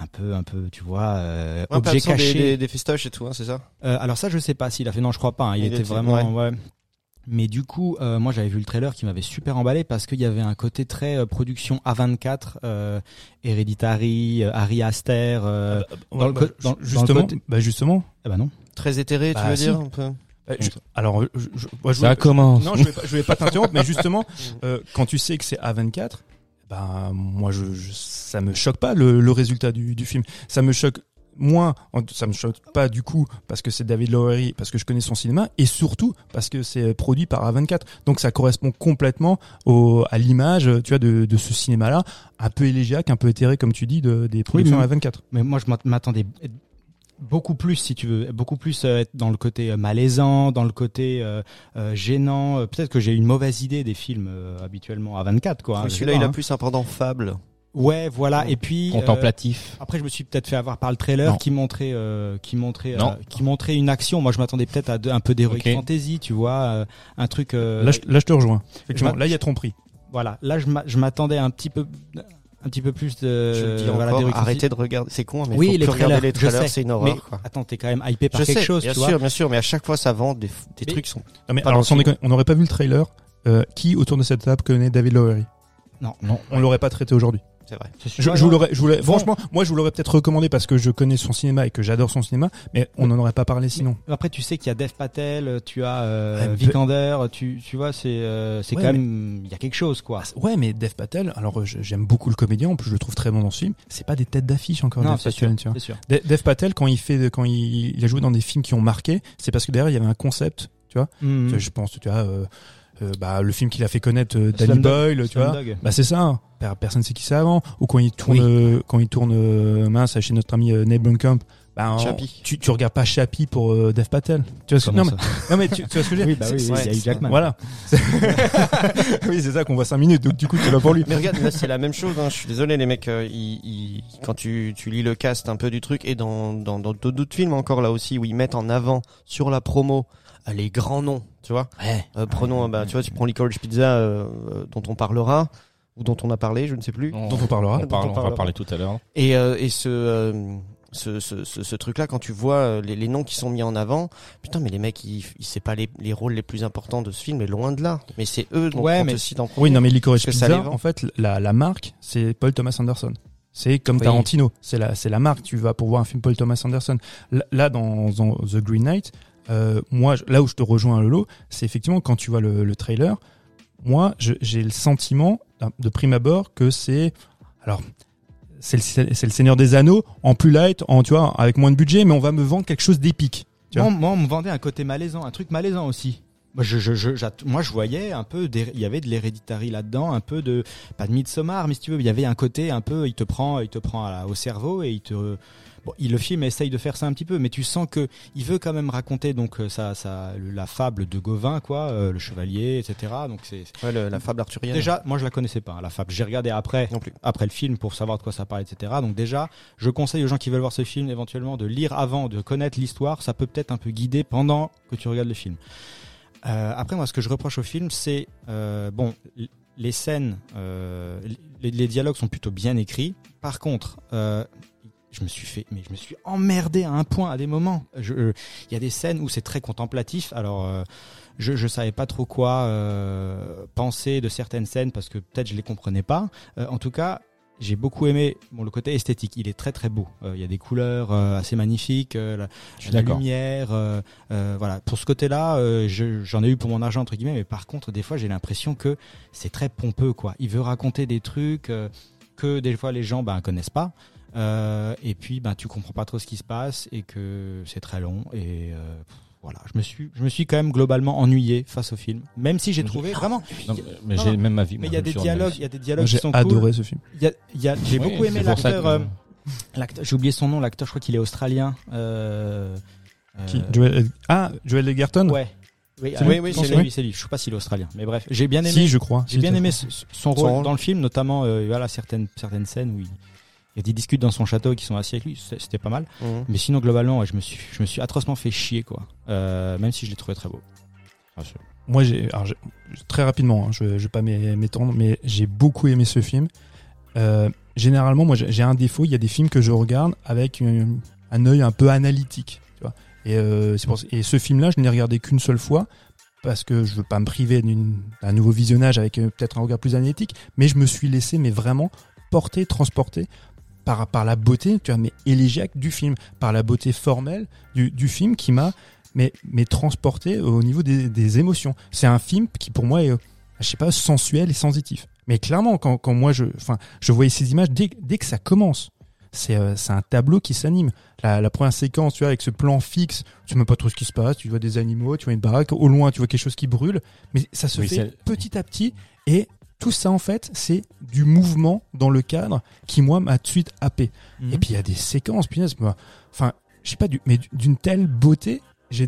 un peu, un peu, tu vois, euh, Ouais, objet son des, caché. des, des festoches et tout, hein, c'est ça? Euh, alors ça, je sais pas s'il a fait. Non, je crois pas. hein. Il, Il était était- vraiment. ouais. Ouais. Mais du coup, euh, moi j'avais vu le trailer qui m'avait super emballé parce qu'il y avait un côté très euh, production A24, euh, Hereditary, Harry Aster. Dans le bah, co- dans- dans le justement, côté- bah justement. ah bah non. Très éthéré, tu Bah, veux si. dire un peu Bah, je- alors, je, je- moi, je Ça voulais- commence. Non, je vais pas, vais pas t'interrompre, mais justement, <laughs> euh, quand tu sais que c'est A24, bah moi, je, je- ça me choque pas le, le résultat du, du film. Ça me choque moins, ça me choque pas du coup parce que c'est David Lowery, parce que je connais son cinéma, et surtout parce que c'est produit par A24. Donc ça correspond complètement au, à l'image, tu vois, de, de ce cinéma-là, un peu élégiaque, un peu éthéré, comme tu dis, de, des productions mais- A24. Mais moi, je m'att- m'attendais beaucoup plus, si tu veux, beaucoup plus euh, être dans le côté euh, malaisant, dans le côté euh, euh, gênant. Peut-être que j'ai une mauvaise idée des films euh, habituellement à 24, quoi. hein, Celui-là, il a hein. plus un pendant fable. Ouais, voilà. Et puis euh, Contemplatif. après, je me suis peut-être fait avoir par le trailer Non. qui montrait, euh, qui montrait, euh, qui montrait une action. Moi, je m'attendais peut-être à de- un peu d'heroic Ok. fantasy, tu vois, euh, un truc. euh, Là, je, là, je te rejoins. Effectivement, je là, il y a tromperie. voilà. Là, je m'attendais un petit peu, un petit peu plus de. je le dis voilà, encore, d'heroic fantasy. arrêtez de regarder. C'est con, mais Oui, faut les plus regarder trailers, les trailers, c'est une Mais horreur. Quoi. attends, t'es quand même hypé par Je quelque sais, chose, bien tu sûr, vois. bien sûr, mais à chaque fois, ça vend des, des Mais- trucs qui sont. Non, mais Pas alors, sans déconner, on n'aurait pas vu le trailer. Euh, qui autour de cette table connaît David Lowery? Non, Non. On l'aurait pas traité aujourd'hui. C'est vrai. Je, je vous l'aurais, je vous l'aurais- franchement, moi je vous l'aurais peut-être recommandé parce que je connais son cinéma et que j'adore son cinéma, mais on n'en aurait pas parlé sinon. Après, tu sais qu'il y a Dev Patel, tu as euh, Vikander, tu, tu vois, c'est euh, c'est Ouais, quand mais- même, il y a quelque chose, quoi. Ouais, mais Dev Patel, alors euh, j'aime beaucoup le comédien, en plus je le trouve très bon dans ce film. C'est pas des têtes d'affiche encore. Non, Dev c'est Patel, sûr, tu vois. c'est sûr. De- Dev Patel, quand il fait, quand il, il a joué dans des films qui ont marqué, c'est parce que derrière il y avait un concept, tu vois. Mhm. Vois, Je pense, tu vois, euh, euh, bah, le film qu'il a fait connaître, euh, Danny Slumdog- Boyle, tu vois. Slumdog. Bah c'est ça. hein. Per- Personne sait qui c'est avant. Ou quand il tourne, Oui. euh, quand il tourne euh, mince chez notre ami euh, Nate Blomkamp, bah, Chappie. tu, tu regardes pas Chappie pour euh, Dev Patel. Tu vois ce que Comment non, mais, ça non mais tu, tu vois ce que je veux dire? Oui, bah oui, C'est- oui, ouais, il y a eu c'est- Jackman. Voilà. <laughs> oui, c'est ça qu'on voit 5 minutes. Donc du coup, tu vas pour lui. Mais regarde, là, c'est la même chose. Hein. Je suis désolé, les mecs. euh, ils- ils- quand tu, tu lis le cast un peu du truc, et dans dans dans d'autres d'autres films encore là aussi, où ils mettent en avant sur la promo euh, les grands noms, tu vois. Ouais. Euh, prenons, bah, tu vois, tu prends Licorice Pizza, euh, dont on parlera ou dont on a parlé, je ne sais plus. On, Dont on parlera. on, parle- on va parler tout à l'heure. Et, euh, et ce, euh, ce, ce, ce, ce truc-là, quand tu vois les, les noms qui sont mis en avant, putain, mais les mecs, ils, ils c'est pas les, les rôles les plus importants de ce film, mais loin de là. Mais c'est eux dont Ouais, on mais- te cite en Oui, non mais Licorice Pizza, en fait, la, la marque, c'est Paul Thomas Anderson. C'est comme Oui. Tarantino. C'est la, c'est la marque. Tu vas pour voir un film Paul Thomas Anderson. Là, là, dans, dans The Green Knight, euh, moi, là où je te rejoins, Lolo, c'est effectivement quand tu vois le, le trailer, moi, j'ai le sentiment, de prime abord, que c'est, alors, c'est le, Seigneur des Anneaux en plus light, en tu vois, avec moins de budget, mais on va me vendre quelque chose d'épique. Moi, moi, on me vendait un côté malaisant, un truc malaisant aussi. Moi, je, voyais un peu, il y avait de l'héréditary là-dedans, un peu de, pas de Midsommar, mais si tu veux, il y avait un côté un peu, il te prend, il te prend au cerveau et il te, bon, il, le film essaye de faire ça un petit peu, mais tu sens que il veut quand même raconter donc euh, ça, ça, le- la fable de Gauvin, quoi, euh, le chevalier, etc. Donc c'est Ouais, la fable arthurienne. déjà, moi, je la connaissais pas, hein, la fable. J'ai regardé après, Non plus. après le film pour savoir de quoi ça parle, etc. Donc déjà, je conseille aux gens qui veulent voir ce film éventuellement de lire avant, de connaître l'histoire. Ça peut peut-être un peu guider pendant que tu regardes le film. Euh, après, moi, ce que je reproche au film, c'est euh, bon, les scènes, euh, les, les dialogues sont plutôt bien écrits. Par contre, euh, je me suis fait, mais je me suis emmerdé à un point à des moments. Euh, Il y a des scènes où c'est très contemplatif. Alors, euh, je, je savais pas trop quoi euh, penser de certaines scènes parce que peut-être je les comprenais pas. Euh, en tout cas, j'ai beaucoup aimé bon, le côté esthétique. Il est très très beau. Euh, il y a des couleurs euh, assez magnifiques, euh, la, la lumière. voilà. Pour ce côté-là, je- j'en ai eu pour mon argent entre guillemets. Mais par contre, des fois, j'ai l'impression que c'est très pompeux. Quoi. Il veut raconter des trucs que des fois les gens ben connaissent pas. Euh, et puis, ben, tu comprends pas trop ce qui se passe et que c'est très long. Et euh, voilà, je me suis, je me suis quand même globalement ennuyé face au film, même si j'ai trouvé vraiment. Non, mais j'ai même avis. Mais il y a des dialogues, ennuyé il y a des Moi, dialogues J'ai qui sont adoré cool. ce film. Il y a, y a- j'ai Oui, beaucoup aimé l'acteur. que- euh, l'acteur- J'ai oublié son nom, l'acteur. Je crois qu'il est australien. Euh, Qui euh, Joel- Ah, Joel Egerton? Ouais. Oui, C'est lui Oui, oui, c'est lui. lui, c'est lui. Je sais pas s'il est australien, mais bref, j'ai bien aimé. Si, je crois. J'ai bien aimé son rôle rôle. dans le film, notamment euh, voilà certaines certaines scènes où il, il discute dans son château et qui sont assis avec lui. C'était pas mal. Mhm. Mais sinon globalement, ouais, je me suis je me suis atrocement fait chier quoi. Euh, même si je l'ai trouvé très beau. Moi, j'ai, très rapidement, hein, je, je vais pas m'é- m'étendre, mais j'ai beaucoup aimé ce film. Euh, généralement, moi, j'ai un défaut. Il y a des films que je regarde avec une- un œil un peu analytique. Tu vois. Et, euh, pour, et ce film-là, je n'ai regardé qu'une seule fois parce que je veux pas me priver d'une- d'un nouveau visionnage avec peut-être un regard plus analytique. Mais je me suis laissé, mais vraiment porter, transporter par, par la beauté, tu vois, mais élégiaque du film, par la beauté formelle du, du film qui m'a mais, mais transporté au niveau des, des émotions. C'est un film qui pour moi est, euh, je sais pas, sensuel et sensitif. Mais clairement, quand, quand moi je, enfin, je voyais ces images dès, dès que ça commence, c'est euh, un tableau qui s'anime. La, la première séquence, tu vois, avec ce plan fixe, tu sais même pas trop ce qui se passe. Tu vois des animaux, tu vois une baraque, au loin, tu vois quelque chose qui brûle. Mais ça se Oui, fait petit à petit et tout ça en fait, c'est du mouvement dans le cadre qui moi m'a tout de suite happé. Mhm. Et puis il y a des séquences, punaise, moi, enfin, je sais pas, du, mais d'une telle beauté. Je-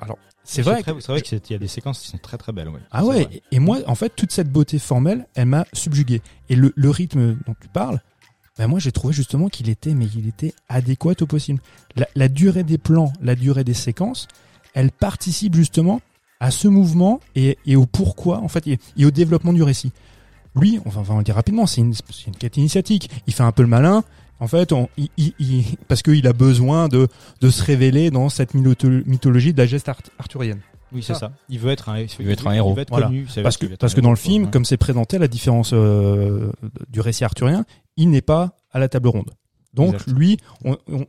alors, c'est vrai. c'est vrai qu'il y a des séquences qui sont très très belles. Ouais. ah ouais. vrai. Et et moi, en fait, toute cette beauté formelle, elle m'a subjugué. Et le, le rythme dont tu parles, ben moi, j'ai trouvé justement qu'il était, mais il était adéquat au possible. La, la durée des plans, la durée des séquences, elle participe justement à ce mouvement et, et au pourquoi, en fait, et, et au développement du récit. Lui, enfin, on va le dire rapidement, c'est une, c'est une quête initiatique. Il fait un peu le malin. En fait, on, il, il- il- parce qu'il a besoin de, de se révéler dans cette mytho- mythologie de la geste art- arthurienne. Oui, c'est ça. Il veut être un, il veut être un héros. Il veut être Voilà. connu. Parce que, parce que dans le film, comme c'est présenté, la différence euh, du récit arthurien, il n'est pas à la table ronde. Donc Exact. lui, on, on-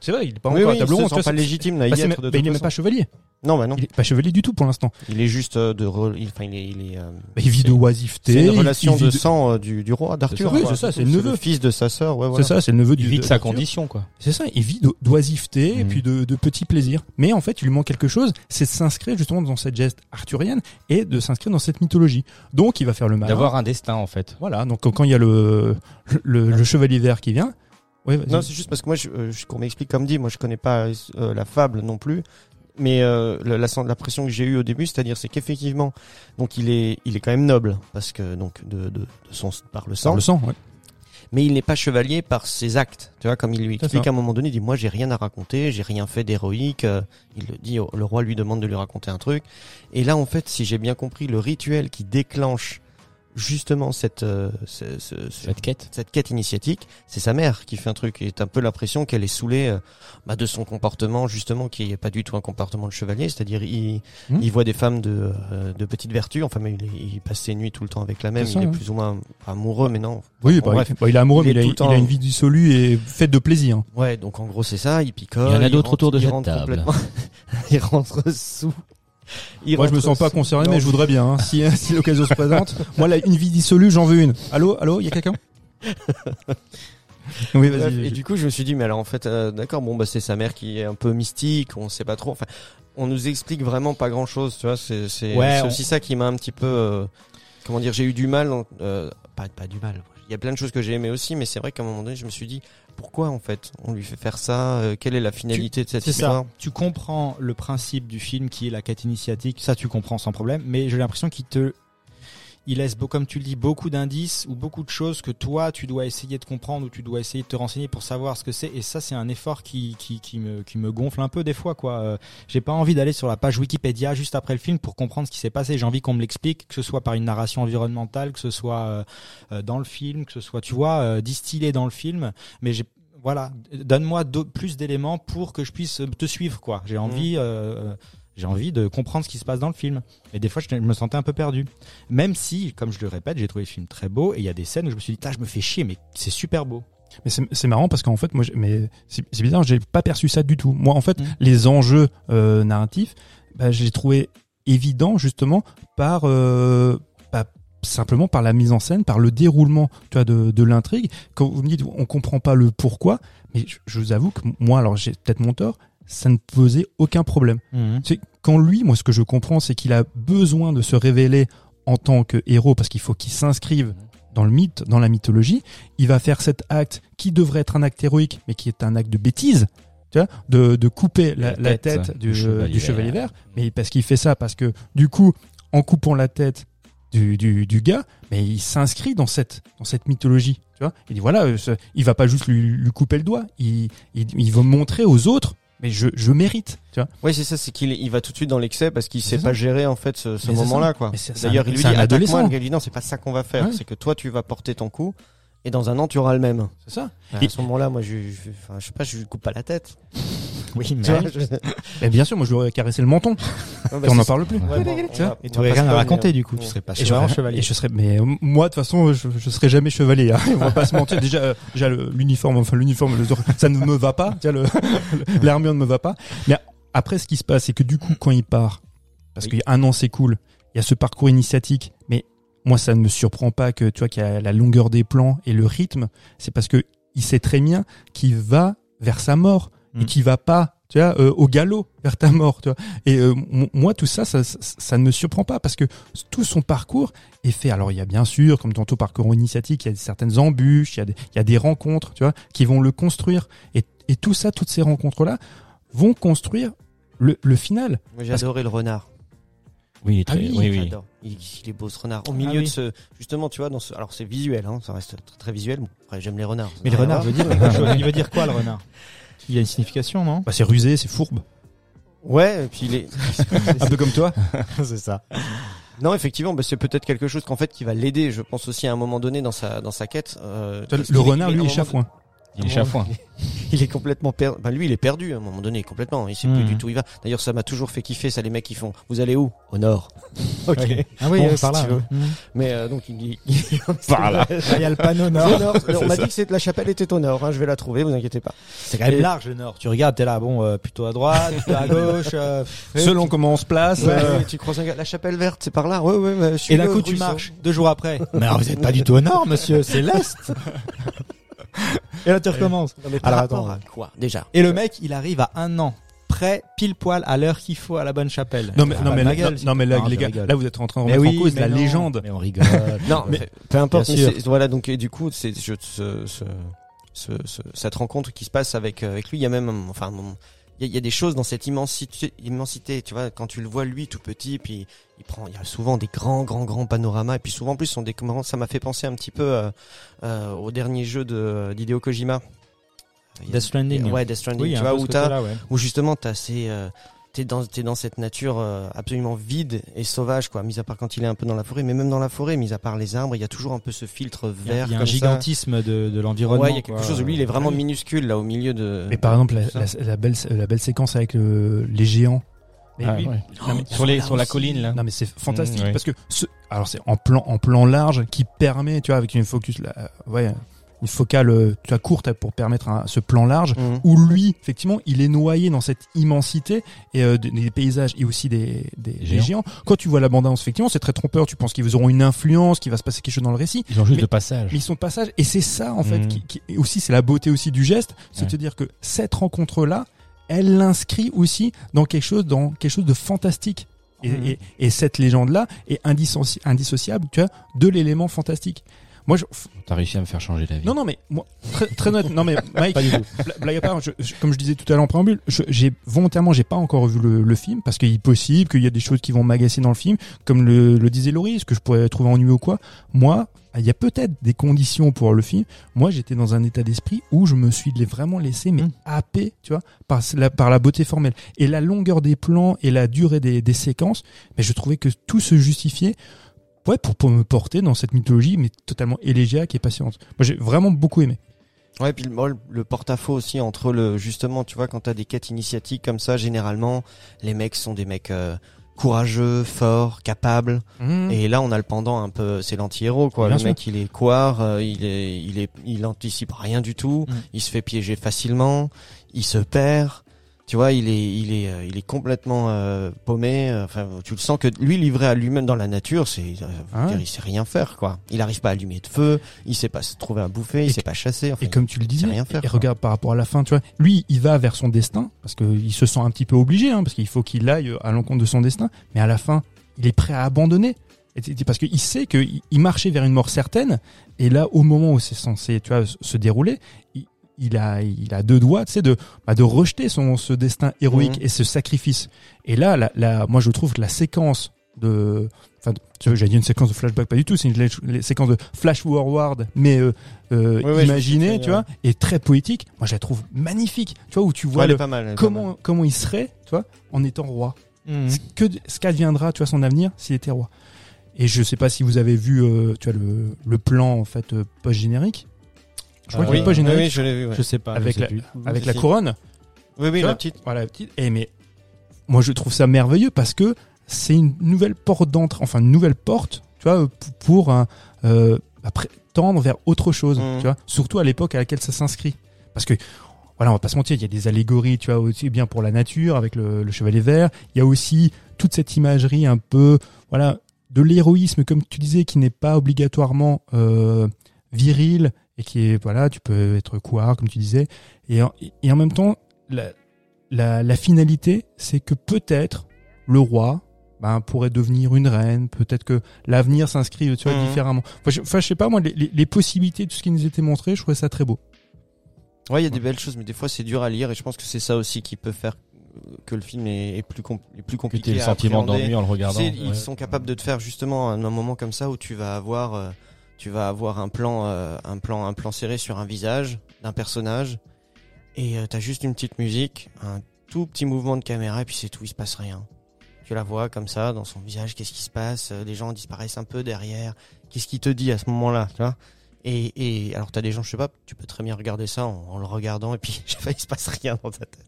c'est vrai, il n'est pas Oui, encore à oui, il table se ronde. sent tu vois, pas c'est- légitime là, bah, y c'est être même- de bah, il n'est même pas chevalier. Non, bah non. Il est pas chevalier du tout pour l'instant. Il est juste euh, de. re- Il, enfin, il est. Il est euh, Bah, il vit de oisiveté. c'est une relation de sang euh, du, du roi d'Arthur. Oui, c'est ça, c'est le neveu. fils de sa sœur. Ouais, C'est voilà. ça, c'est le neveu du. Il vit de sa condition, quoi. C'est ça, il vit d'o- d'oisiveté et Mm. puis de, de petits plaisirs. Mais en fait, il lui manque quelque chose, c'est de s'inscrire justement dans cette geste arthurienne et de s'inscrire dans cette mythologie. Donc, il va faire le malin. D'avoir un destin, en fait. Voilà, donc quand quand il y a le, le, le chevalier vert qui vient. Vas-y. Non, c'est juste parce que moi, je, euh, je- qu'on m'explique comme dit, moi je connais pas euh, la fable non plus, mais euh, la, la, l'impression que j'ai eue au début, c'est-à-dire c'est qu'effectivement, donc il est, il est quand même noble parce que donc de, de, de son par le sang, Par le sang, ouais. mais il n'est pas chevalier par ses actes. Tu vois, comme il lui explique à un moment donné, il dit moi j'ai rien à raconter, j'ai rien fait d'héroïque. euh, il le dit, le roi lui demande de lui raconter un truc, et là en fait, si j'ai bien compris, le rituel qui déclenche justement cette euh, ce- ce- ce- Cette quête. cette quête initiatique, c'est sa mère qui fait un truc. Et t'as un peu l'impression qu'elle est saoulée euh, bah, de son comportement, justement, qui est pas du tout un comportement de chevalier. C'est-à-dire, il, Hmm. il voit des femmes de, euh, de petite vertu. Enfin, mais il, il passe ses nuits tout le temps avec la même. Il est plus ou moins amoureux, mais non. Oui, Bon, bah, bref. bah, il est amoureux, Il mais est il a, il a une vie dissolue et faite de plaisir. Ouais, donc en gros, c'est ça. Il picole. Il y en a d'autres autour de cette table. <laughs> il rentre sous. Il Moi, je me sens pas concerné, Non, mais je voudrais bien. hein. Si, <laughs> si l'occasion se présente. Moi, là, une vie dissolue, j'en veux une. Allô, allô, il y a quelqu'un? <laughs> Oui, Bref, vas-y. et du coup, je me suis dit, mais alors en fait, euh, d'accord, bon, bah c'est sa mère qui est un peu mystique, on sait pas trop. Enfin, on nous explique vraiment pas grand chose, tu vois. C'est Ouais, on- aussi ça qui m'a un petit peu, euh, comment dire, j'ai eu du mal, euh, pas pas du mal. Il y a plein de choses que j'ai aimé aussi, mais c'est vrai qu'à un moment donné, je me suis dit, pourquoi en fait on lui fait faire ça euh, Quelle est la finalité de cette histoire ça. Tu comprends le principe du film qui est la quête initiatique, ça tu comprends sans problème, mais j'ai l'impression qu'il te il laisse, comme tu le dis, beaucoup d'indices ou beaucoup de choses que toi, tu dois essayer de comprendre ou tu dois essayer de te renseigner pour savoir ce que c'est. Et ça, c'est un effort qui, qui, qui, me, qui me gonfle un peu des fois. quoi. Euh, J'ai pas envie d'aller sur la page Wikipédia juste après le film pour comprendre ce qui s'est passé. J'ai envie qu'on me l'explique, que ce soit par une narration environnementale, que ce soit euh, euh, dans le film, que ce soit, tu vois, euh, distillé dans le film. Mais j'ai voilà, donne-moi plus d'éléments pour que je puisse te suivre, quoi. J'ai envie, euh, j'ai envie de comprendre ce qui se passe dans le film. Et des fois, je, me sentais un peu perdu. Même si, comme je le répète, j'ai trouvé le film très beau et il y a des scènes où je me suis dit, je me fais chier, mais c'est super beau. Mais c'est marrant parce qu'en fait, moi, mais c'est bizarre, j'ai pas perçu ça du tout. Moi, en fait, Mm. les enjeux euh, narratifs, bah, j'ai trouvé évident justement par euh, bah, simplement par la mise en scène, par le déroulement, tu vois, de, de l'intrigue. Quand vous me dites, on comprend pas le pourquoi, mais je, je vous avoue que moi, alors j'ai peut-être mon tort, ça ne posait aucun problème. C'est quand lui, moi, ce que je comprends, c'est qu'il a besoin de se révéler en tant que héros parce qu'il faut qu'il s'inscrive dans le mythe, dans la mythologie. Il va faire cet acte qui devrait être un acte héroïque, mais qui est un acte de bêtise. Tu vois, de, de couper la, La la tête tête, du chevalier du chevalier vert. Mais parce qu'il fait ça, parce que du coup, en coupant la tête du, du, du gars, mais il s'inscrit dans cette, dans cette mythologie. Tu vois, il dit voilà, euh, ce- il va pas juste lui, lui couper le doigt. Il, il, il va montrer aux autres, mais je, je mérite. Tu vois. Oui, c'est ça, c'est qu'il il va tout de suite dans l'excès parce qu'il sait pas gérer en fait ce, moment-là, quoi. D'ailleurs, il lui dit attaque-moi. Le gars lui dit non, c'est pas ça qu'on va faire. Ouais. C'est que toi, tu vas porter ton coup et dans un an, tu auras le même. C'est ça. À Et- ce moment-là, moi, je, je sais pas, je lui coupe pas la tête. Oui, Tu mais. vois, je- Et bien sûr, moi je lui aurais caressé le menton. <laughs> Bah, et on n'en parle plus. Ouais, bon, on Tu vois, va- Et tu va aurais pas rien à raconter hein. du coup, Bon. tu serais pas Et serais, chevalier. et je serais, mais euh, moi de toute façon, je, je serais jamais chevalier. Hein, on va pas se mentir. Déjà, euh, déjà l'uniforme, enfin l'uniforme, le- ça ne me va pas. <laughs> L'armure ne me va pas. Mais après, ce qui se passe, c'est que du coup, quand il part, parce Oui. qu'il y a un an, c'est cool. Il y a ce parcours initiatique, mais moi, ça ne me surprend pas que tu vois qu'il y a la longueur des plans et le rythme. C'est parce que il sait très bien qu'il va vers sa mort et Mm. qu'il va pas, tu vois, euh, au galop vers ta mort, tu vois. Et euh, moi, tout ça, ça, ça, ça ne me surprend pas parce que tout son parcours est fait. Alors, il y a bien sûr, comme dans tout parcours initiatique, il y a certaines embûches, il y a des, il y a des rencontres, tu vois, qui vont le construire. Et, et tout ça, toutes ces rencontres-là, vont construire le, le final. Moi, j'ai adoré le renard. Oui, il est très, Ah oui, oui. Il, il est beau ce renard. Au milieu oui. de ce, justement, tu vois, dans ce, alors c'est visuel, hein, ça reste très, très visuel. Bon, après, j'aime les renards. Mais le renard veut dire. <laughs> Il veut dire quoi le renard? Il y a une signification, non? Bah, c'est rusé, c'est fourbe. Ouais, et puis il est, <laughs> Un peu comme toi. <laughs> C'est ça. non, effectivement, bah, c'est peut-être quelque chose qu'en fait qui va l'aider, je pense aussi à un moment donné dans sa, dans sa quête. euh, Le, renard, lui, est chafouin. Il est chafouin. Il est complètement perdu. Bah, lui, il est perdu à un moment donné, complètement. Il sait plus Mhm. du tout où il va. D'ailleurs, ça m'a toujours fait kiffer, ça, les mecs qui font. Vous allez où? Au nord. <laughs> ok. Ah oui, Bon, euh, si par là. tu veux. Mhm. Mais euh, donc il dit. <laughs> <laughs> Par là. Il y a le panneau Au nord. nord. On m'a dit que la chapelle était au nord. Hein, je vais la trouver, vous inquiétez pas. C'est quand même Et- large le nord. Tu regardes, t'es là, bon, euh, plutôt à droite, plutôt à gauche. Selon comment on se place. Ouais, ouais, tu croises un gars. La chapelle verte, c'est par là. Ouais, ouais. je suis Et d'un coup, tu marches. Deux jours après. Mais alors, vous êtes pas du tout au nord, monsieur. C'est l'est. Et là, tu recommences. Non, mais par Alors, rapport attends. à quoi Déjà. Et le mec, il arrive à un an. Prêt, pile poil, à l'heure qu'il faut à la bonne chapelle. Non mais, non, mais, ma là, gueule, non, c'est- non, mais là, Non, les gars, rigole. là vous êtes en train de Mais remettre oui, en cause la non. légende. Mais on rigole. <laughs> Non, Mais- peu importe. Mais voilà, donc et du coup, c'est je- ce, ce, ce, ce- cette rencontre qui se passe avec euh, avec lui. Il y a même, enfin, un- il y, a, il y a des choses dans cette immensité, immensité. Tu vois, quand tu le vois lui tout petit, puis il prend, il y a souvent des grands, grands, grands panoramas. Et puis souvent en plus, des ça m'a fait penser un petit peu euh, euh, au dernier jeu de d'Hideo Kojima. Death Stranding. Ouais, Death Stranding. Oui, tu vois où ouais. où justement t'as ces euh, t'es dans t'es dans cette nature euh, absolument vide et sauvage quoi mis à part quand il est un peu dans la forêt mais même dans la forêt mis à part les arbres il y a toujours un peu ce filtre Il y a, vert il y a un ça. gigantisme de, de l'environnement. ouais il y a quelque quoi. chose lui il est vraiment oui. minuscule là au milieu de Mais par exemple, la, Ça. la, la belle, la belle séquence avec le, les géants. Mais Ah, lui- ouais. non, mais- Sur les, sur la colline, là. Non mais c'est fantastique Mmh, ouais. parce que ce, alors c'est en plan en plan large qui permet tu vois avec une focus là, euh, ouais une focale euh, tu vois, courte pour permettre un- ce plan large Mhm. où lui, effectivement, il est noyé dans cette immensité et euh, des, des paysages et aussi des, des, des Géants. géants. Quand tu vois l'abondance, effectivement, c'est très trompeur. Tu penses qu'ils auront une influence, qu'il va se passer quelque chose dans le récit. Ils ont juste Mais- de passage. Mais ils sont de passage et c'est ça en fait Mhm. qui, qui- aussi c'est la beauté aussi du geste, c'est Ouais. de te dire que cette rencontre là, elle l'inscrit aussi dans quelque chose dans quelque chose de fantastique. Et, Mhm. et, et cette légende là est indissoci- indissociable, tu vois, de l'élément fantastique. Moi, je, T'as réussi à me faire changer d'avis. non, non, mais moi, très, très honnête. Non, mais <laughs> Mike, Pas du tout. blague à part, je- je- comme je disais tout à l'heure en préambule, je- j'ai volontairement, j'ai pas encore vu le, le film parce qu'il est possible qu'il y a des choses qui vont m'agacer dans le film, comme le, le disait Laurie, ce que je pourrais trouver ennuyeux ou quoi. Moi, il y a peut-être des conditions pour le film. Moi, j'étais dans un état d'esprit où je me suis vraiment laissé mais Mm. happer, tu vois, par la, par la beauté formelle et la longueur des plans et la durée des, des séquences. Mais je trouvais que tout se justifiait. Ouais, pour, pour me porter dans cette mythologie, mais totalement élégiaque et patiente. Moi, j'ai vraiment beaucoup aimé. Ouais, puis le, le- porte-à-faux aussi entre le justement, tu vois, quand t'as des quêtes initiatiques comme ça, généralement, les mecs sont des mecs euh, courageux, forts, capables. Et là, on a le pendant un peu, c'est l'anti-héros, quoi. Bien le sûr. mec, il est couard, euh, il est, il est, il anticipe rien du tout. Mm. Il se fait piéger facilement. Il se perd. Tu vois, il est, il est, euh, il est complètement euh, paumé. euh, Enfin, tu le sens que lui, livré à lui-même dans la nature, c'est, dire, il sait rien faire, quoi. Il arrive pas à allumer de feu. Il sait pas se trouver à bouffer. Et il sait pas chasser. Enfin, Et comme tu le disais, rien faire, et quoi. regarde par rapport à la fin, tu vois, lui, il va vers son destin parce qu'il se sent un petit peu obligé, hein, parce qu'il faut qu'il aille à l'encontre de son destin. Mais à la fin, il est prêt à abandonner. Parce qu'il sait qu'il il marchait vers une mort certaine. Et là, au moment où c'est censé, tu vois, se dérouler, il, il a, il a deux doigts, tu sais, de, bah, de rejeter son, ce destin héroïque Mhm. et ce sacrifice. Et là, la, la, moi, je trouve que la séquence de, enfin, j'allais dire une séquence de flashback, pas du tout, c'est une séquence de flash forward, mais euh, euh, imaginée, tu vois, et très poétique. Moi, je la trouve magnifique. Tu vois, où tu vois le, pas mal. pas comment, comment il serait, tu vois, en étant roi. Ce que, ce qu'adviendra, tu vois, son avenir s'il était roi. Et je sais pas si vous avez vu, euh, tu vois, le, le plan, en fait, euh, post-générique. Je crois Euh, qu'il Oui, pas générique. oui, je l'ai vu. ouais. Je sais pas. Avec sais la- plus. avec si, la si. couronne. Oui, oui, la petite. Voilà, la petite. Et mais moi je trouve ça merveilleux parce que c'est une nouvelle porte d'entrée, enfin une nouvelle porte, tu vois, euh, pour un, euh, après, tendre vers autre chose, Mhm. tu vois. Surtout à l'époque à laquelle ça s'inscrit. Parce que voilà, on va pas se mentir, il y a des allégories, tu vois, aussi bien pour la nature avec le, le chevalier vert. Il y a aussi toute cette imagerie un peu, voilà, de l'héroïsme, comme tu disais, qui n'est pas obligatoirement euh, viril et qui est, voilà, tu peux être couard, comme tu disais. Et en, et en même temps, la, la, la finalité, c'est que peut-être le roi ben, pourrait devenir une reine, peut-être que l'avenir s'inscrit tu vois, Mhm. différemment. Enfin je, enfin, je sais pas, moi, les, les, les possibilités de ce qui nous était montré, je trouvais ça très beau. Ouais, il y a des belles choses, mais des fois c'est dur à lire et je pense que c'est ça aussi qui peut faire que le film est, est plus, com- est plus Que compliqué. t'aies le à sentiment d'ennui en le Tu regardant. sais, Ouais. ils sont capables de te faire justement un, un moment comme ça où tu vas avoir, euh, tu vas avoir un plan, euh, un plan, un plan serré sur un visage d'un personnage et euh, t'as juste une petite musique, un tout petit mouvement de caméra et puis c'est tout, il se passe rien. Tu la vois comme ça dans son visage, qu'est-ce qui se passe Euh, Les gens disparaissent un peu derrière. Qu'est-ce qui te dit à ce moment-là, tu vois? Et, et alors t'as des gens, je sais pas, tu peux très bien regarder ça en, en le regardant et puis je sais pas, il se passe rien dans ta tête.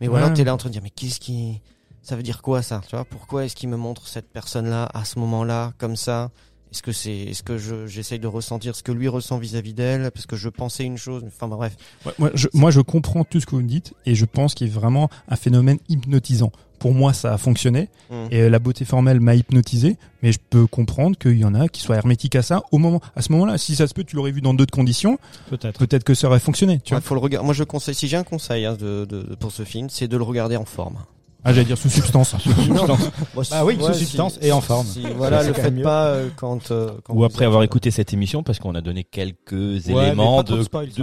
Mais voilà, Ouais. t'es là en train de dire mais qu'est-ce qui, ça veut dire quoi ça, tu vois Pourquoi est-ce qu'il me montre cette personne-là à ce moment-là comme ça? Est-ce que c'est, est-ce que je j'essaye de ressentir ce que lui ressent vis-à-vis d'elle? Parce que je pensais une chose, enfin bah, bref. Ouais, moi, je, moi, je comprends tout ce que vous me dites et je pense qu'il y a vraiment un phénomène hypnotisant. Pour moi, ça a fonctionné Mm. et euh, la beauté formelle m'a hypnotisé, mais je peux comprendre qu'il y en a qui soient hermétiques à ça au moment, à ce moment-là. Si ça se peut, tu l'aurais vu dans d'autres conditions, Peut-être. peut-être que ça aurait fonctionné. Tu Ouais, vois faut le regarder. Moi je conseille, si j'ai un conseil hein, de, de, pour ce film, c'est de le regarder en forme. Ah, j'allais dire sous substance. <laughs> Bah oui, sous substance et en forme. si- voilà, le faites pas euh, quand, euh, quand Ou après êtes- avoir écouté cette émission, parce qu'on a donné quelques éléments de,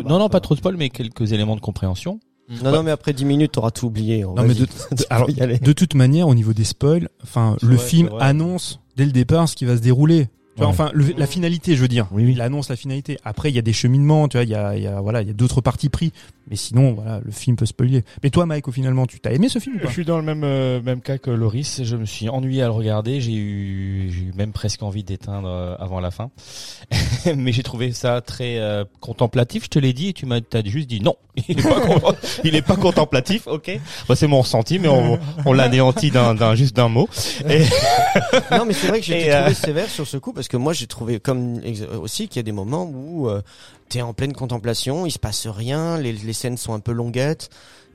non non pas trop de spoil, mais quelques éléments de compréhension. Non, non, mais après 10 minutes, t'auras tout oublié. Oh, Non, mais de- <laughs> alors. De toute manière, au niveau des spoils, enfin, le vrai, film annonce dès le départ ce qui va se dérouler. Tu vois, Ouais. enfin, le- la finalité, je veux dire. Oui, oui. Il annonce la finalité. Après, il y a des cheminements, tu vois, il y a, il y a, voilà, il y a d'autres parties pris. Mais sinon, voilà, le film peut spoiler. Mais toi, Mike, au finalement, tu t'as aimé ce film ou Je suis dans le même euh, même cas que Loris. Je me suis ennuyé à le regarder. J'ai eu j'ai eu même presque envie d'éteindre euh, avant la fin. <laughs> Mais j'ai trouvé ça très euh, contemplatif. Je te l'ai dit et tu m'as t'as juste dit non. <laughs> Il est pas con- <laughs> il est pas contemplatif. Ok. Bah, c'est mon ressenti, mais on, on l'anéantit d'un d'un juste d'un mot. Et Non, mais c'est vrai que j'ai été euh, trouvé sévère sur ce coup parce parce que moi j'ai trouvé ex- aussi qu'il y a des moments où euh, t'es en pleine contemplation, il se passe rien, les, scènes sont un peu longuettes.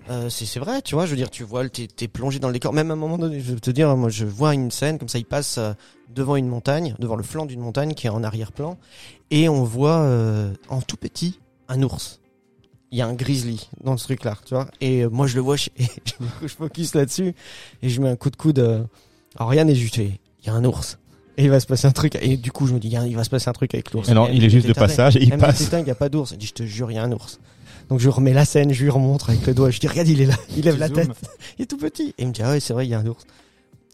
Euh, c'est vrai, tu vois, je veux dire, tu vois, t'es es plongé dans le décor. Même à un moment donné, je vais te dire, moi, je vois une scène comme ça, il passe euh, devant une montagne, devant le flanc d'une montagne qui est en arrière-plan, et on voit euh, en tout petit un ours. Il y a un grizzly dans ce truc-là, tu vois. Et euh, moi, je le vois, <laughs> je, focus là-dessus, et je mets un coup de coude. Euh, alors rien n'est fait, il y a un ours. Et il va se passer un truc, et du coup, je me dis, il y a- il va se passer un truc avec l'ours. Non, Et il est juste de passage et il passe. Putain, il n'y a pas d'ours. Je dis, je te jure, il y a un ours. Donc je remets la scène, je lui remontre avec le doigt. Je dis, regarde, il est là. Il lève la tête. <laughs> Il est tout petit. Et il me dit, ah ouais, c'est vrai, il y a un ours.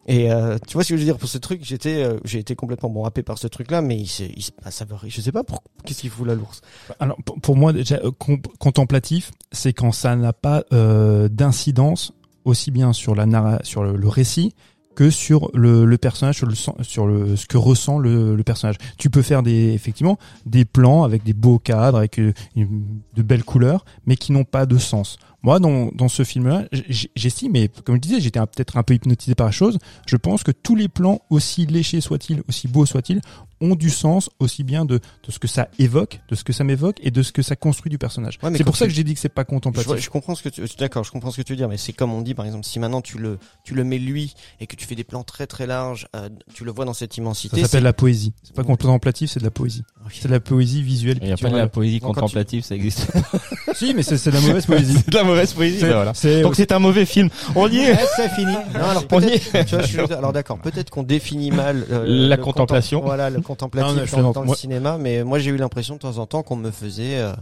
Et euh, tu vois ce que je veux dire? Pour ce truc, j'étais, euh, j'ai été complètement bon happé par ce truc-là, mais il se, il se passe, ça veut- je sais pas pour qu'est-ce qu'il fout là l'ours? Alors pour, pour moi déjà euh, contemplatif, c'est quand ça n'a pas euh, d'incidence aussi bien sur la narra sur le, le récit que sur le, personnage, sur le sur ce que ressent le, personnage. Tu peux faire des effectivement des plans avec des beaux cadres, avec euh, de belles couleurs, mais qui n'ont pas de sens. Moi, dans, dans ce film-là, j'estime, mais comme je disais, j'étais peut-être un peu hypnotisé par la chose. Je pense que tous les plans, aussi léchés soient-ils, aussi beaux soient-ils, ont du sens aussi bien de, de ce que ça évoque, de ce que ça m'évoque et de ce que ça construit du personnage. Ouais, c'est pour ça que j'ai dit que c'est pas Je, contemplatif. vois- je comprends ce que tu, d'accord, je comprends ce que tu veux dire, mais c'est comme on dit par exemple, si maintenant tu le, tu le mets lui et que tu fais des plans très très larges, euh, tu le vois dans cette ça immensité. s'appelle la poésie. C'est pas contemplatif, c'est de la poésie. c'est- C'est de la poésie visuelle. Il n'y a pas de la poésie tu- contemplative, ça existe. <laughs> Si, mais c'est c'est de la mauvaise poésie. <laughs> mauvaise poésie. Voilà. c'est- Donc c'est un mauvais film. On y est. c'est fini. Non, alors <laughs> On y peut-être, tu vois, je suis- alors d'accord, peut-être qu'on définit mal euh, La contemplation. contem- voilà, le contemplatif Non, dans, le moi- cinéma, mais moi j'ai eu l'impression de temps en temps qu'on me faisait, euh,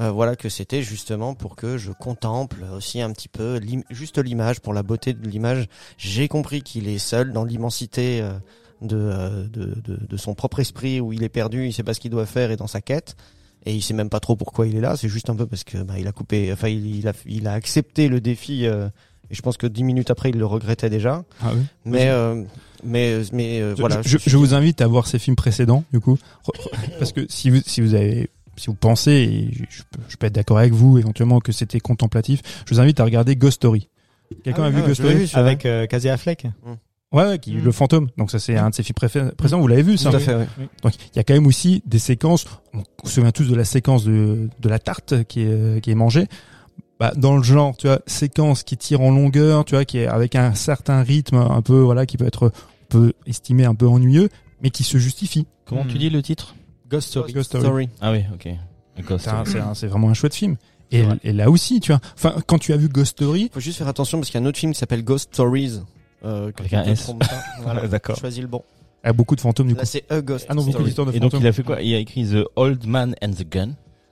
euh, voilà, que c'était justement pour que je contemple aussi un petit peu, juste l'image, pour la beauté de l'image. J'ai compris qu'il est seul dans l'immensité euh, de, de, de, de son propre esprit où il est perdu, il sait pas ce qu'il doit faire et dans sa quête. Et il sait même pas trop pourquoi il est là. C'est juste un peu parce que bah, il a coupé, enfin il, il a, il a accepté le défi. euh, et je pense que dix minutes après, il le regrettait déjà. Ah oui. Mais euh, mais mais euh, Je, voilà. je, je vous invite à voir ces films précédents, du coup, parce que si vous si vous avez si vous pensez, et je, je peux, je peux être d'accord avec vous éventuellement que c'était contemplatif, je vous invite à regarder Ghost Story. Quelqu'un Ah a vu ah, Ghost Story vu. Avec euh, Casey Affleck. Ouais, ouais, qui Mm. le fantôme. Donc ça c'est un de ses films préfé- précédents. Vous l'avez vu, ça Tout à fait. ouais. Donc il y a quand même aussi des séquences. On se souvient tous de la séquence de, de la tarte qui est, qui est mangée. Bah, dans le genre, tu vois, séquence qui tire en longueur, tu vois, qui est avec un certain rythme, un peu, voilà, qui peut être, on peut estimer un peu ennuyeux, mais qui se justifie. Comment tu dis le titre? Ghost Story. Ghost Story. Ah oui, ok. Ghost C'est un- Story. c'est un- c'est vraiment un chouette film. Et, et là aussi, tu vois, enfin, quand tu as vu Ghost Story, Faut juste faire attention parce qu'il y a un autre film qui s'appelle Ghost Stories. Euh, Avec un S. <laughs> Voilà. D'accord. Choisis le bon. il y a beaucoup de fantômes du coup. Là c'est A Ghost Ah non, beaucoup Story. d'histoires de Et donc il a fait quoi? Il a écrit The Old Man and the Gun.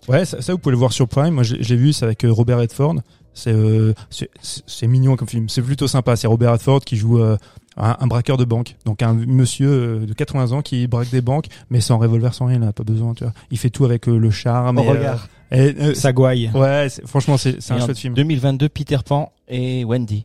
Ouais, ça, ça, vous pouvez le voir sur Prime. Moi, j'ai j'ai vu, c'est avec euh, Robert Redford. C'est euh, c'est- c'est c'est mignon comme film. C'est plutôt sympa. C'est Robert Redford qui joue euh, un, un braqueur de banque. Donc un monsieur euh, de 80 ans qui braque des banques, mais sans revolver, sans rien. Il n'a pas besoin. Tu vois. Il fait tout avec euh, le charme. Au et, euh, regard. et, euh, Sagouaï. ouais, c'est- franchement, c'est c'est Et un en chouette film. 2022, Peter Pan et Wendy.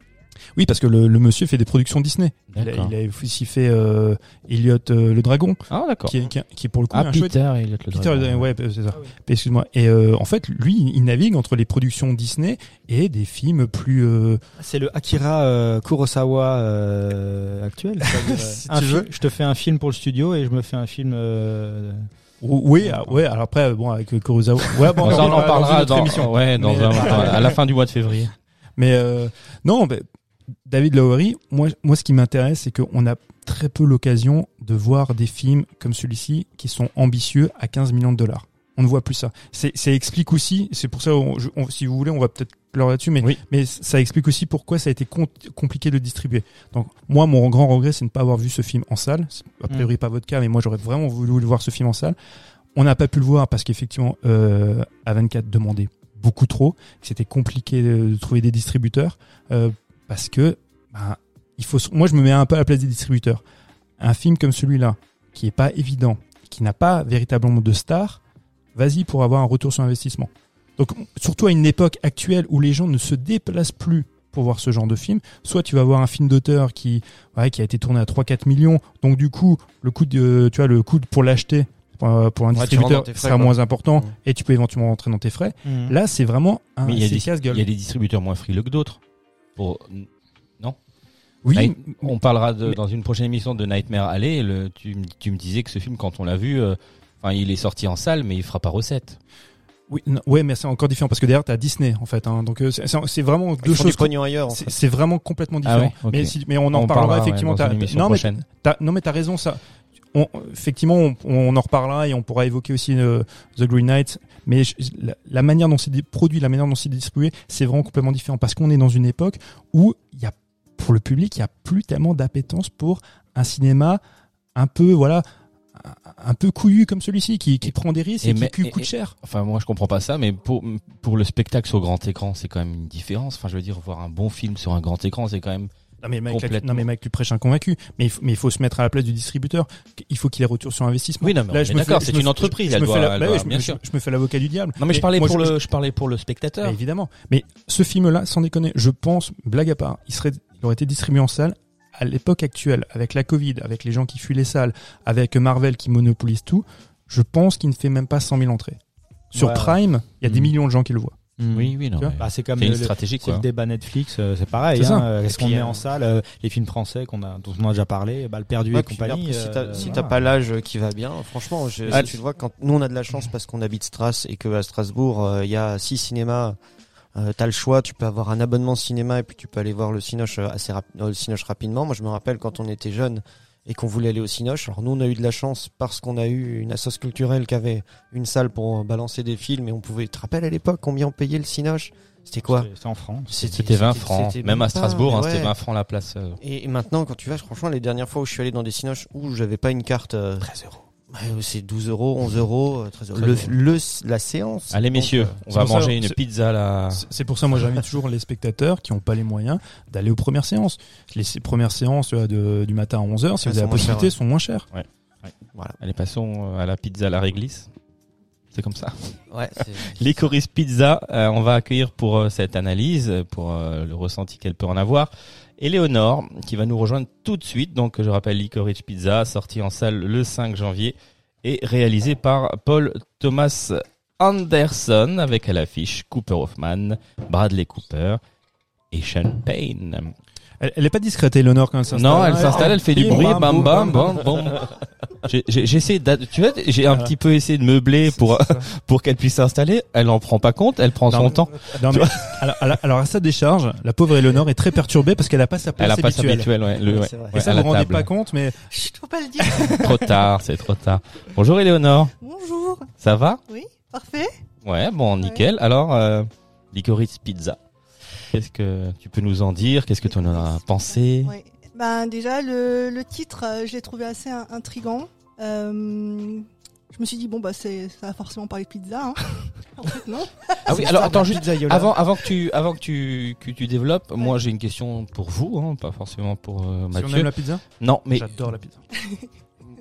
Oui, parce que le, le monsieur fait des productions Disney. Il a, D'accord. il a aussi fait euh, Elliot euh, le dragon, Ah d'accord. qui est, qui, est- qui est pour le coup Ah un chouette Peter et le Peter, euh, ouais, c'est ça. Excuse-moi. Et euh, en fait, lui, il navigue entre les productions Disney et des films plus. euh, C'est le Akira euh, Kurosawa euh, actuel. <laughs> Si un tu veux. Je te fais un film pour le studio et je me fais un film. euh, Oui, ah, ouais. Alors après, bon, avec Kurosawa. Ouais, bon, on en dans parlera dans, émission. ouais, dans Mais- un, à la fin du mois de février. <laughs> Mais euh, non, mais David Lowery, moi, moi, ce qui m'intéresse, c'est qu'on a très peu l'occasion de voir des films comme celui-ci qui sont ambitieux à 15 millions de dollars. On ne voit plus ça. C'est, ça explique aussi, c'est pour ça, on- je- on- si vous voulez, on va peut-être pleurer là-dessus, mais, Oui. mais ça explique aussi pourquoi ça a été com- compliqué de distribuer. Donc, moi, mon grand regret, c'est de ne pas avoir vu ce film en salle. A priori pas votre cas, mais moi, j'aurais vraiment voulu le voir ce film en salle. On n'a pas pu le voir parce qu'effectivement, euh, A24 demandait beaucoup trop, c'était compliqué de, de trouver des distributeurs, euh, parce que ben, il faut. Moi, je me mets un peu à la place des distributeurs. Un film comme celui-là, qui est pas évident, qui n'a pas véritablement de star, vas-y pour avoir un retour sur investissement. Donc, surtout à une époque actuelle où les gens ne se déplacent plus pour voir ce genre de film, soit tu vas voir un film d'auteur qui, ouais, qui a été tourné à 3-4 millions, donc du coup, le coût de, tu vois, le coût pour l'acheter pour, pour un Ouais, distributeur frais, sera quoi. moins important Mmh. et tu peux éventuellement rentrer dans tes frais. Là, c'est vraiment un Mais il y a c'est des, casse-gueule. il y a des distributeurs moins frileux que d'autres. Pour Oui, Night- on parlera de, dans une prochaine émission de Nightmare Alley. et Le, tu, me disais que ce film, quand on l'a vu, euh, enfin, il est sorti en salle, mais il fera pas recette. oui, non, ouais, mais c'est encore différent parce que derrière t'as Disney en fait. Hein, donc euh, c'est vraiment Ils deux choses. ailleurs. en C'est fait. c'est vraiment complètement Ah différent. ouais. Mais, si- mais on en On parlera, ouais, effectivement. dans t'as- une émission non, mais t'as- non mais t'as raison ça. On, effectivement, on, on en reparlera et on pourra évoquer aussi euh, The Green Knight. Mais je- la, la manière dont c'est produit, la manière dont c'est distribué, c'est vraiment complètement différent parce qu'on est dans une époque où il y a, pour le public, il y a plus tellement d'appétence pour un cinéma un peu, voilà, un, peu couillu comme celui-ci, qui, qui Et- prend des risques et, et qui mais- coûte et- cher. Enfin, moi, je comprends pas ça, mais pour, pour le spectacle sur grand écran, c'est quand même une différence. Enfin, je veux dire, voir un bon film sur un grand écran, c'est quand même. Non mais mec, là, Complètement. non mais mec, tu prêches un convaincu. Mais il faut, mais il faut se mettre à la place du distributeur. Il faut qu'il ait retour sur investissement. Oui, non, mais d'accord, c'est une entreprise, je elle me fais doit- la- elle bah doit- oui, je me- bien je- sûr. Je me fais l'avocat du diable. Non, mais je parlais moi, pour le, je parlais pour le spectateur. Bah, évidemment. Mais ce film-là, sans déconner, je pense, blague à part, il serait, il aurait été distribué en salle à l'époque actuelle, avec la Covid, avec les gens qui fuient les salles, avec Marvel qui monopolise tout. Je pense qu'il ne fait même pas 100 000 entrées. Sur Ouais. Prime, il y a des Mm. millions de gens qui le voient. Oui, oui, non. Bah, c'est comme le, une le- stratégie, c'est le quoi. débat Netflix, euh, c'est pareil. Hein, euh, Est-ce qu'on met euh, en salle euh, les films français qu'on a, dont on a déjà parlé, bah, le perdu Ouais, et compagnie. après, si t'as euh, si voilà. t'as pas l'âge qui va bien, franchement, je, Ah, tu le vois quand nous on a de la chance parce qu'on habite Stras et que à Strasbourg euh, il y a six cinémas. Euh, t'as le choix, tu peux avoir un abonnement cinéma et puis tu peux aller voir le Cinoche assez rap- euh, le Cinoche rapidement. Moi je me rappelle quand on était jeune et qu'on voulait aller au Cinoche. Alors nous on a eu de la chance parce qu'on a eu une assoce culturelle qui avait une salle pour euh, balancer des films et on pouvait. Tu te rappelles à l'époque combien on payait le Cinoche? C'était quoi? C'est en France. C'était 20 francs. c'était Même à Strasbourg, hein, ouais. c'était 20 francs la place. euh. Et et maintenant, quand tu vas, franchement, les dernières fois où je suis allé dans des cinoches où j'avais pas une carte, euh, 13 euros. Ouais, c'est 12 euros, 11 euros, euh, 13 euros. 13 Le, euros. le- la séance. Allez, Donc, messieurs, euh, on va ça, manger une pizza là. C'est- pour ça, moi, j'invite toujours les spectateurs qui n'ont pas les moyens d'aller aux premières séances. Les premières séances vois, de- du matin à 11h, si Ouais, vous avez la sont moins chères, possibilité, ouais. sont moins chères. voilà. Allez, passons euh, à la pizza à la réglisse. C'est comme ça. Ouais, <laughs> Licorice Pizza, euh, on va accueillir pour euh, cette analyse, euh, pour euh, le ressenti qu'elle peut en avoir, Éléonore, qui va nous rejoindre tout de suite. Donc, je rappelle Licorice Pizza, sorti en salle le 5 janvier et réalisé par Paul Thomas Anderson, avec à l'affiche Cooper Hoffman, Bradley Cooper et Sean Payne. Elle, elle est pas discrète, Eleanor, quand elle s'installe. Non, elle s'installe, elle fait du bruit, bam, bam, bam, bam. J'ai- d'ad- tu vois, j'ai un petit peu essayé de meubler pour <laughs> pour qu'elle puisse s'installer. Elle en prend pas compte, elle prend son temps. Non, mais, <laughs> alors, à sa décharge, la pauvre Eleanor est très perturée parce qu'elle a pas sa place Elle a pas sa habituelle. habituelle, ouais, le. Et ça, vous rendez pas compte, mais <laughs> Chut, faut pas le dire. Trop tard, c'est trop tard. Bonjour Éléonore, Bonjour. ça va? Oui, parfait. Ouais, bon, nickel. Alors, euh, Licorice Pizza, qu'est-ce que tu peux nous en dire? Qu'est-ce que tu en as pensé? Oui. Ben déjà le, le titre, euh, je l'ai trouvé assez in- intrigant. Euh, je me suis dit bon bah c'est ça va forcément parler de pizza. Hein. <laughs> en fait non. Ah oui, alors attends, juste avant, avant que tu, avant que tu, que tu développes, moi j'ai une question pour vous, hein, pas forcément pour euh, si on Mathieu. aime la pizza, Non, mais j'adore la pizza.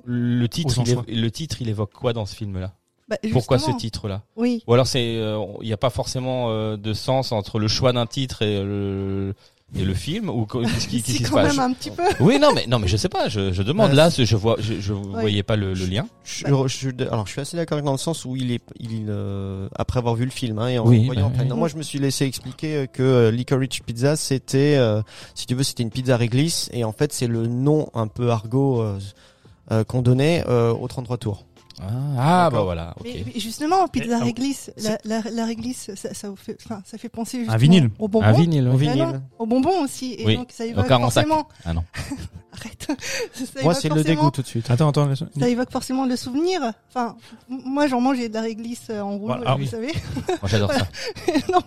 le titre, il le titre, il évoque quoi dans ce film-là? Bah, Pourquoi ce titre-là Oui. Ou alors c'est, euh, il n'y a pas forcément euh, de sens entre le choix d'un titre et le, et le film ou qu'est-ce qui, <laughs> qu'est-ce Si qui se quand passe même un petit peu. <laughs> Oui, non, mais non, mais je sais pas. Je, je demande Bah, là, je vois, je, je voyais pas le, le lien. Je, je alors je suis assez d'accord dans le sens où il est, il euh, après avoir vu le film hein, et en Oui, voyant bah, oui. non, moi je me suis laissé expliquer euh, que euh, Licorice Pizza c'était, euh, si tu veux, c'était une pizza réglisse et en fait c'est le nom un peu argot euh, euh, qu'on donnait euh, aux 33 tours. Ah, ah bah voilà. Ok. Mais, mais justement, pizza Mais, réglisse, la, la, la réglisse, ça, ça, vous fait, enfin, ça fait penser justement vinyle. au bonbon. Un vinyle. Au. Ah vinyle. non, au bonbon aussi. Et Oui, donc ça évoque 45. forcément. Ah non. <laughs> Arrête. ça Moi c'est le dégoût tout de suite. Attends, attends, Ça évoque forcément le souvenir. Enfin, moi j'en mangeais de la réglisse euh, en rouleau, Voilà, ah vous oui. savez. Moi j'adore ça. <laughs> donc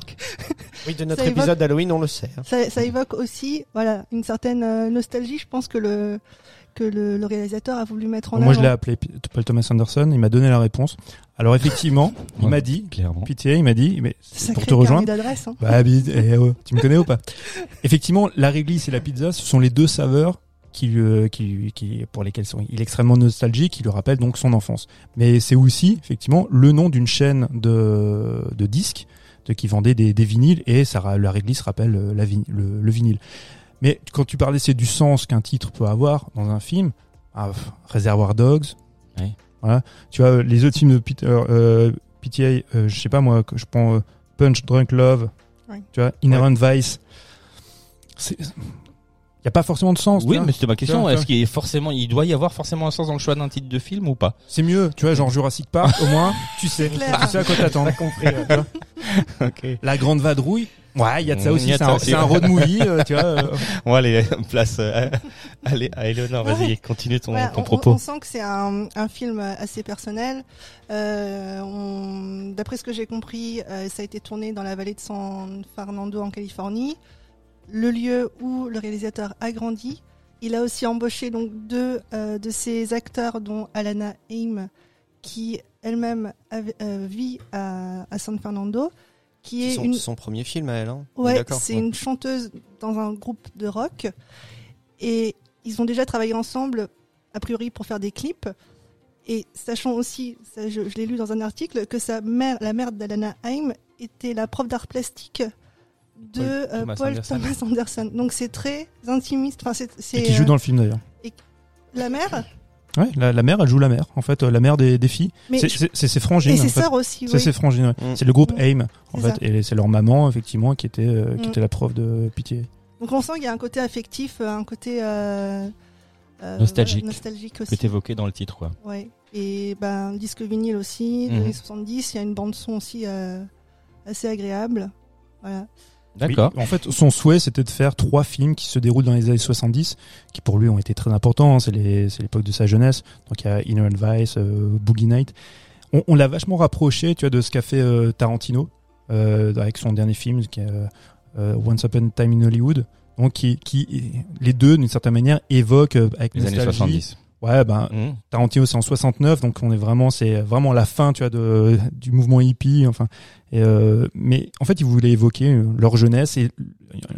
Oui, de notre épisode d'Halloween on le sait. hein. ça, ça évoque aussi, voilà, une certaine euh, nostalgie. Je pense que le que le, le réalisateur a voulu mettre en Moi, je avant. l'ai appelé Paul Thomas Anderson. Il m'a donné la réponse. Alors, effectivement, il Ouais. m'a dit, Clairement. pitié, il m'a dit, mais Sacré pour te rejoindre. d'adresse. Hein. Bah, eh, oh, tu me connais ou pas? Effectivement, la réglisse et la pizza, ce sont les deux saveurs qui, euh, qui, qui, pour lesquelles sont, il est extrêmement nostalgique, qui lui rappelle donc son enfance. Mais c'est aussi, effectivement, le nom d'une chaîne de, de disques de, qui vendait des, des vinyles et ça, la réglisse rappelle euh, la le, le vinyle. Mais quand tu parlais, c'est du sens qu'un titre peut avoir dans un film. Ah, pff, Réservoir Dogs. Voilà. Tu vois, les autres films de Peter, euh, PTA, euh, je sais pas moi, que je prends euh, Punch Drunk Love. Tu vois, Inherent Vice. C'est- Il y a pas forcément de sens. tu Oui, mais c'était ma question. Est-ce qu'il est forcément, il doit y avoir forcément un sens dans le choix d'un titre de film ou pas? C'est mieux, tu vois, genre Jurassic Park, au moins, <laughs> tu sais. Tu sais à quoi t'attendre. compris. <laughs> Ok. La grande vadrouille. Ouais, il y a de ça Mm, aussi. y a de C'est ça un, aussi. c'est un road movie, euh, tu vois. euh. On va aller place euh, allez, à Eleonore. Vas-y, Ouais. continue ton, Ouais, ton on- propos. On, on sent que c'est un, un film assez personnel. Euh, on- D'après ce que j'ai compris, euh, ça a été tourné dans la vallée de San Fernando en Californie, le lieu où le réalisateur a grandi. Il a aussi embauché donc deux euh, de ses acteurs, dont Alana Haim, qui elle-même euh, vit à, à San Fernando, qui C'est est son, une son premier film à elle. Hein Ouais, c'est ouais. une chanteuse dans un groupe de rock. Et ils ont déjà travaillé ensemble, a priori, pour faire des clips. Et sachant aussi, ça, je, je l'ai lu dans un article, que sa mère, la mère d'Alana Haim, était la prof d'art plastique de Paul euh, Thomas Paul Anderson. Thomas Anderson. Donc c'est très intimiste. Enfin, c'est, c'est, Et qui joue euh, dans le film d'ailleurs. la mère. Ouais, la, la mère, elle joue la mère. En fait, euh, la mère des, des filles. Mais C'est- je- C'est c'est ses frangines. et en ses fait. sœurs aussi. C'est oui. ses frangines. ouais. Mm. C'est le groupe Mm. AIM, en C'est fait. Et c'est leur maman, effectivement, qui était, euh, qui Mm. était la prof de pitié. Donc on sent qu'il y a un côté affectif, un côté euh, euh, Nostalgique. voilà, nostalgique Que aussi. t'évoquais dans le titre, quoi. Ouais. Et ben disque vinyle aussi, des Mhm. années 70, il y a une bande son aussi euh, assez agréable. Voilà. D'accord. Oui, en fait, son souhait, c'était de faire trois films qui se déroulent dans les années 70, qui pour lui ont été très importants. hein. C'est l'époque de sa jeunesse. Donc il y a Inner Vice, euh, Boogie Night. On, on l'a vachement rapproché, tu vois, de ce qu'a fait euh, Tarantino euh, avec son dernier film, qui est Once Upon a Time in Hollywood. Donc qui, qui les deux, d'une certaine manière, évoquent avec Les années nostalgie. 70. Ouais, ben Mmh. Tarantino c'est en 69 donc on est vraiment c'est vraiment la fin tu vois de du mouvement hippie enfin et euh, mais en fait ils voulaient évoquer euh, leur jeunesse et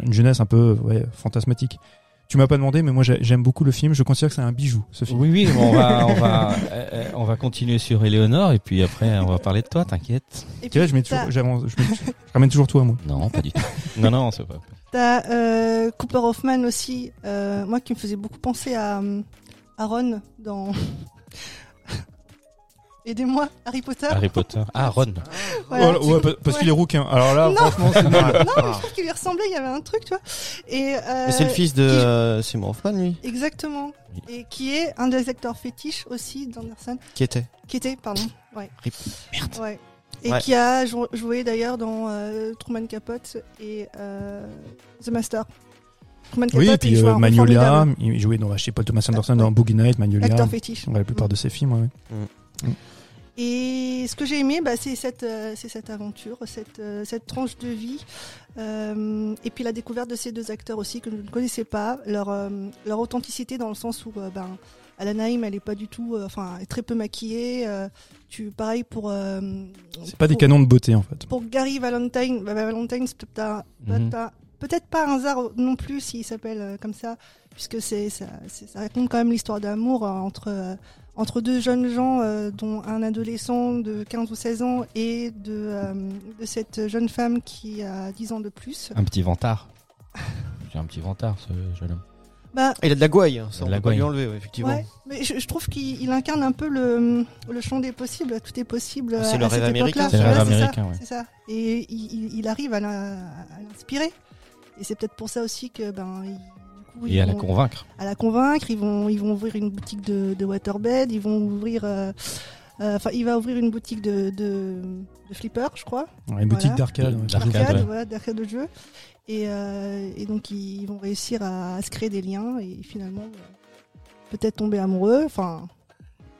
une jeunesse un peu ouais, fantasmatique. Tu m'as pas demandé mais moi j'ai- j'aime beaucoup le film, je considère que c'est un bijou ce film. Oui, oui, on va, <laughs> on va, euh, on va continuer sur Eleonore et puis après on va parler de toi, t'inquiète. Tu vois, je mets toujours j'avance- je, mets- <laughs> je ramène toujours tout à moi. Non, pas du tout. Non, non, c'est pas. T'as euh, Cooper Hoffman aussi, euh, moi qui me faisait beaucoup penser à, euh, à Ron dans. <laughs> Aidez-moi, Harry Potter. Harry Potter. Ah, Ron. Voilà. Ouais, ouais, pa- parce Ouais. qu'il est rouquin. Alors là Non. franchement c'est. <laughs> Non, mais je trouve qu'il lui ressemblait, il y avait un truc, tu vois. Et, euh, Mais c'est le fils de qui- euh, Seymour Hoffman, lui, Exactement. Oui. Et qui est un des acteurs fétiches aussi d'Anderson. qui était. Qui était, pardon. Ouais. Rip. Merde. Ouais. Et Ouais. qui a jou- joué d'ailleurs dans euh, Truman Capote et euh, The Master. Oui, et puis il joue euh, Magnolia, il jouait dans chez Paul Thomas Anderson dans Boogie Night, Magnolia. Acteur fétiche. Ouais, la plupart de ses films ouais. Et ce que j'ai aimé, bah, c'est cette, euh, c'est cette aventure, cette, euh, cette tranche de vie. Euh, et puis la découverte de ces deux acteurs aussi que je ne connaissais pas. Leur, euh, leur authenticité dans le sens où euh, ben, Alana Haim, elle est pas du tout, enfin, elle est très peu maquillée. euh, tu, pareil pour. euh, C'est pas des canons de beauté en fait. Pour Gary Valentine, bah, Valentine, c'est peut-être un- Mhm. Peut-être pas un hasard non plus s'il s'appelle euh, comme ça, puisque c'est ça, raconte quand même l'histoire d'amour euh, entre euh, entre deux jeunes gens, euh, dont un adolescent de 15 ou 16 ans et de euh, de cette jeune femme qui a 10 ans de plus. Un petit vantard. J'ai un petit vantard, ce jeune homme. Bah Ah, il a de la gouaille, hein, ça on de la peut pas lui gouaille. enlever, ouais, effectivement. ouais, mais je, je trouve qu'il il incarne un peu le le champ des possibles. Tout est possible. Ah, c'est le cette rêve époque-là. américain, C'est le rêve ça, américain, ouais. C'est ça. Et il, arrive à l'inspirer. Et c'est peut-être pour ça aussi que ben du coup, ils Et à la vont- convaincre. à la convaincre. Ils vont, ils vont ouvrir une boutique de, de waterbed. Ils vont ouvrir, euh, euh, enfin, il va ouvrir une boutique de, de, de flipper, je crois, Ouais, une boutique Voilà. d'arcade. D'arcade, voilà, d'arcade de jeu. Et, euh, et donc ils vont réussir à, à se créer des liens et finalement peut-être tomber amoureux. Enfin,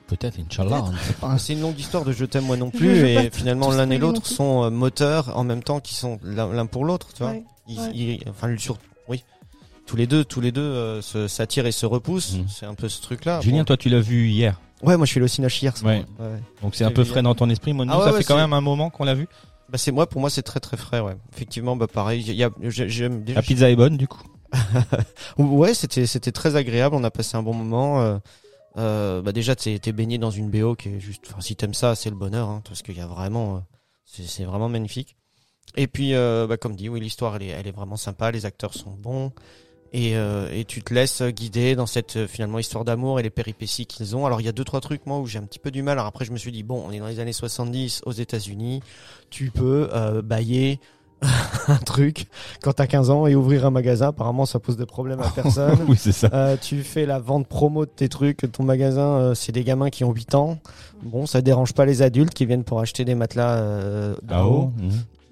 Peut-être, Inch'Allah, on ne sait pas. Ah, c'est une longue histoire de je t'aime moi non plus et finalement l'un et l'autre sont moteurs en même temps qui sont l'un l'un pour l'autre tu vois ouais. Ils- Ouais. ils- enfin le sur oui tous les deux tous les deux euh, se- s'attirent et se repoussent Mhm. c'est un peu ce truc là Julien, toi, tu l'as vu hier. ouais moi je suis le cinoche hier Ouais. ouais. Donc c'est un peu frais hier. dans ton esprit. Moi, nous, Ah ouais, ça ouais, fait quand même un moment qu'on l'a vu. bah c'est moi pour moi c'est très très frais ouais effectivement bah pareil il y a déjà La pizza est bonne, du coup. <laughs> Ouais, c'était c'était très agréable. On a passé un bon moment. Euh, euh, bah déjà, t'es baigné dans une BO qui est juste. Enfin, si t'aimes ça, c'est le bonheur, hein, parce qu'il y a vraiment, euh, c'est c'est vraiment magnifique. Et puis, euh, bah, comme dit, oui, l'histoire, elle est, elle est vraiment sympa. Les acteurs sont bons. Et, euh, et tu te laisses guider dans cette euh, finalement histoire d'amour et les péripéties qu'ils ont. Alors il y a deux trois trucs moi où j'ai un petit peu du mal. Alors après je me suis dit bon on est dans les années 70 aux États-Unis, tu peux euh, bailler <laughs> un truc quand t'as 15 ans et ouvrir un magasin. Apparemment, ça pose des problèmes à <laughs> personne. oui, c'est ça. Euh, tu fais la vente promo de tes trucs, ton magasin, euh, c'est des gamins qui ont 8 ans. Bon, ça dérange pas les adultes qui viennent pour acheter des matelas euh, Ah oh.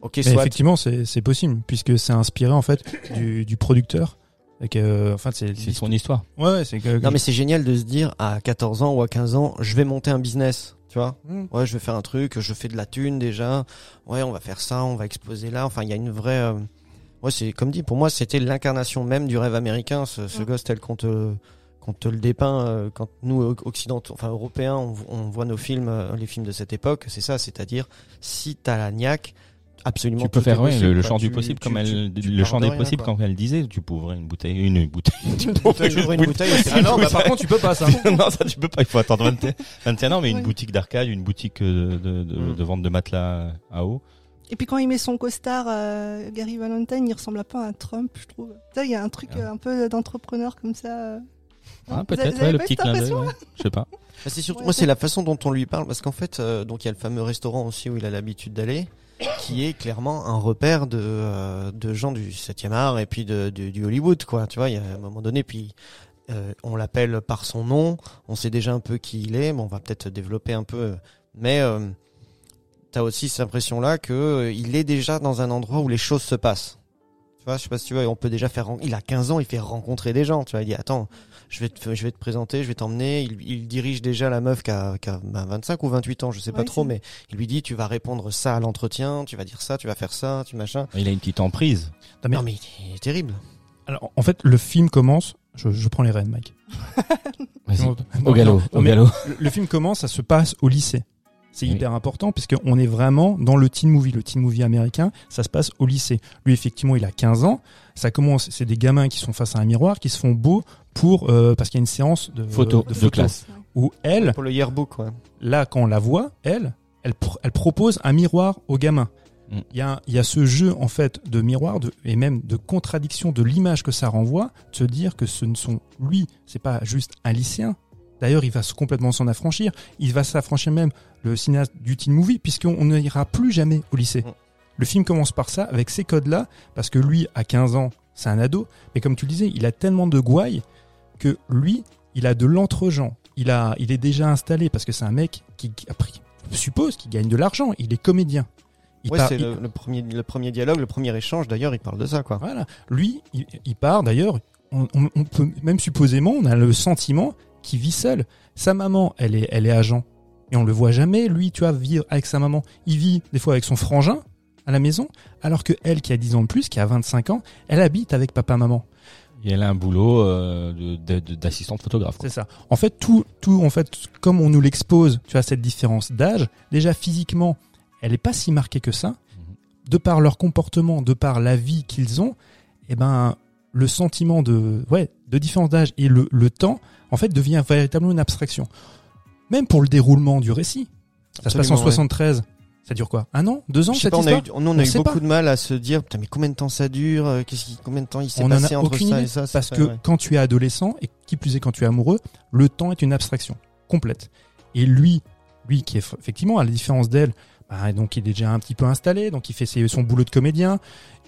Ok, Mais soit. effectivement, c'est possible puisque c'est inspiré en fait du, du producteur. Et que, enfin, c'est C'est son histoire. Ouais, ouais, c'est que. Non, mais c'est génial de se dire à 14 ans ou à 15 ans, je vais monter un business. Tu vois Mm. Ouais, je vais faire un truc, je fais de la thune déjà. Ouais, on va faire ça, on va exposer là. Enfin, il y a une vraie. euh, Ouais, c'est comme dit. Pour moi, c'était l'incarnation même du rêve américain. Ce, ce Mm. gosse tel qu'on te qu'on te le dépeint euh, quand nous occidentaux, enfin européens, on, on voit nos films, euh, les films de cette époque. C'est ça, c'est-à-dire si t'as la niaque, absolument. Tu peux faire possible, le, champ du possible tu- comme tu- elle, tu le champ de des possibles quand elle disait. Tu peux ouvrir une bouteille, une bouteille. <laughs> Tu peux Tu ouvres une bouteille, Ah non, bah, par contre, tu peux pas ça. <laughs> non, ça tu peux pas. Il faut attendre 21, 21 ans, mais une boutique d'arcade, une boutique euh, de, de, Mm. de vente de matelas à eau. Et puis quand il met son costard, euh, Gary Valentine, il ressemble un peu à un Trump, je trouve. Il y a un truc Ah. euh, un peu d'entrepreneur comme ça. euh. Ah, peut-être, ouais, le pas petit clin d'œil. impression ouais. Je sais pas. Bah, c'est surtout Ouais, moi c'est- c'est la façon dont on lui parle parce qu'en fait euh, donc il y a le fameux restaurant aussi où il a l'habitude d'aller qui est clairement un repère de euh, de gens du 7e art et puis de, du Hollywood quoi. Tu vois il y a un moment donné puis euh, on l'appelle par son nom on sait déjà un peu qui il est mais on va peut-être développer un peu mais euh, t'as aussi cette impression là que il est déjà dans un endroit où les choses se passent. Tu vois je sais pas si tu vois on peut déjà faire il a 15 ans il fait rencontrer des gens tu vois il dit attends je vais te, je vais te présenter, je vais t'emmener. Il, il dirige déjà la meuf qui a, qui a ben, 25 ou 28 ans, je sais pas Ouais, trop, mais il lui dit tu vas répondre ça à l'entretien, tu vas dire ça, tu vas faire ça, tu machin. Il a une petite emprise. Non, mais- Non mais il est terrible. Alors, en fait, le film commence. Je, je prends les rênes, Mike. <laughs> Vas-y. Non, Au galop, non, au galop. Le, le film commence, ça se passe au lycée. C'est Oui. hyper important puisqu'on est vraiment dans le teen movie. Le teen movie américain, ça se passe au lycée. Lui, effectivement, il a 15 ans. Ça commence, c'est des gamins qui sont face à un miroir, qui se font beaux pour, euh, parce qu'il y a une séance de Photo de de photos classe. où elle, Pour le yearbook, ouais. là, quand on la voit, elle, elle, pr- elle propose un miroir aux gamins. Mm. Il y, a, il y a ce jeu en fait de miroir de, et même de contradiction de l'image que ça renvoie, de se dire que ce ne sont lui, c'est pas juste un lycéen. D'ailleurs, il va se- complètement s'en affranchir. Il va s'affranchir même le cinéaste du teen movie puisqu'on ne ira plus jamais au lycée. Mm. Le film commence par ça, avec ces codes-là, parce que lui, à 15 ans, c'est un ado, mais comme tu le disais, il a tellement de gouailles que lui, il a de l'entre-gens. Il, a, il est déjà installé parce que c'est un mec qui, qui a pris, suppose, qui gagne de l'argent. Il est comédien. Ouais, c'est il- le, le premier, le premier dialogue, le premier échange. D'ailleurs, il parle de ça, quoi. Voilà. Lui, il, il part d'ailleurs. On, on- on peut même supposément, on a le sentiment qu'il vit seul. Sa maman, elle est, elle est agent. Et on le voit jamais, lui, tu vois, vivre avec sa maman. Il vit des fois avec son frangin à la maison, alors que elle, qui a 10 ans de plus, qui a 25 ans, elle habite avec papa-maman. Et elle a un boulot euh, d'assistante photographe. C'est ça. En fait, tout, tout, en fait, comme on nous l'expose, tu as cette différence d'âge. Déjà physiquement, elle est pas si marquée que ça. De par leur comportement, de par la vie qu'ils ont, eh ben, le sentiment de, ouais, de différence d'âge et le, le temps, en fait, devient véritablement une abstraction. Même pour le déroulement du récit. Ça se passe en Absolument, ouais. 73. Ça dure quoi Un an Deux ans cette pas, on a eu, nous, on a On eu sait beaucoup pas. de mal à se dire, putain, mais combien de temps ça dure euh, Qu'est-ce qui, combien de temps il s'est en passé a entre ça idée. et ça Parce ça, que ouais. quand tu es adolescent, et qui plus est quand tu es amoureux, le temps est une abstraction complète. Et lui, lui qui est effectivement, à la différence d'elle, bah, donc il est déjà un petit peu installé, donc il fait ses- son boulot de comédien.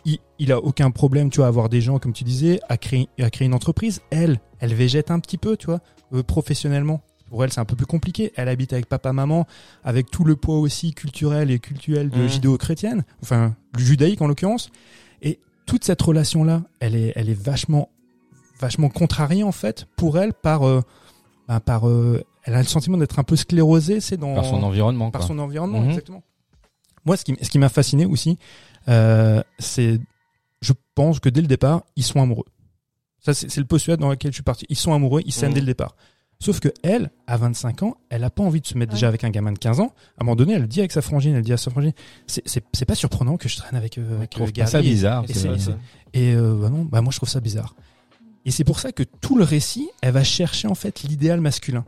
Il, il a aucun problème, tu vois, à avoir des gens, comme tu disais, à créer, à créer une entreprise. Elle, elle végète un petit peu, tu vois, euh, professionnellement. Pour elle, c'est un peu plus compliqué. Elle habite avec papa, maman, avec tout le poids aussi culturel et culturel de Mhm. judéo-chrétienne, enfin, judaïque en l'occurrence. Et toute cette relation-là, elle est, elle est vachement, vachement contrariée en fait pour elle par, euh, ben, par, euh, elle a le sentiment d'être un peu sclérosée, c'est dans Par son environnement. par quoi. son environnement, Mhm. exactement. Moi, ce qui, ce qui m'a fasciné aussi, euh, c'est, je pense que dès le départ, ils sont amoureux. Ça, c'est c'est le postulat dans lequel je suis parti. Ils sont amoureux, ils s'aiment Mhm. dès le départ. Sauf que elle, à 25 ans, elle a pas envie de se mettre Ouais. déjà avec un gamin de 15 ans. À un moment donné, elle dit avec sa frangine, elle dit à sa frangine, c'est- pas surprenant que je traîne avec, euh, Je avec trouve euh, pas ça bizarre. et c'est- c'est- c'est- Et euh, bah non, bah moi je trouve ça bizarre. Et c'est pour ça que tout le récit, elle va chercher en fait l'idéal masculin.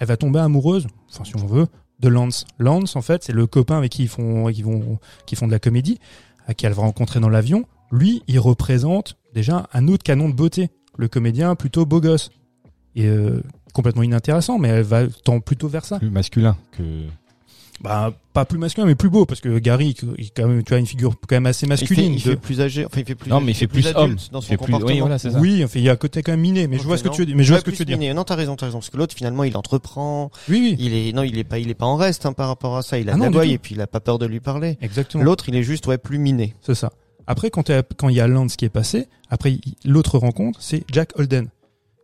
Elle va tomber amoureuse, enfin si on veut, de Lance. Lance en fait, c'est le copain avec qui ils font, qui vont, qui font de la comédie, à qui elle va rencontrer dans l'avion. Lui, il représente déjà un autre canon de beauté, le comédien plutôt beau gosse et euh, complètement inintéressant, mais elle va tendre plutôt vers ça. plus masculin que. Bah, pas plus masculin, mais plus beau, parce que Gary, il, quand même, tu as une figure quand même assez Il fait, masculine. il fait plus âgé, enfin il fait plus. Non, mais il fait plus adulte homme. dans Il son fait plus- oui, voilà, c'est ça. Oui, enfin, il y a un côté quand même miné, mais je vois ce que tu veux dire. Mais je vois ce que plus tu veux dire. miné. Non, t'as raison, t'as raison. Parce que l'autre, finalement, il entreprend. Oui, oui, Il est, non, il est pas, il est pas en reste hein, par rapport à ça. Il a Ah non, la et puis il a pas peur de lui parler. exactement. L'autre, il est juste ouais plus miné. C'est ça. Après, quand, il y a Lance qui est passé, après, l'autre rencontre, c'est Jack Holden.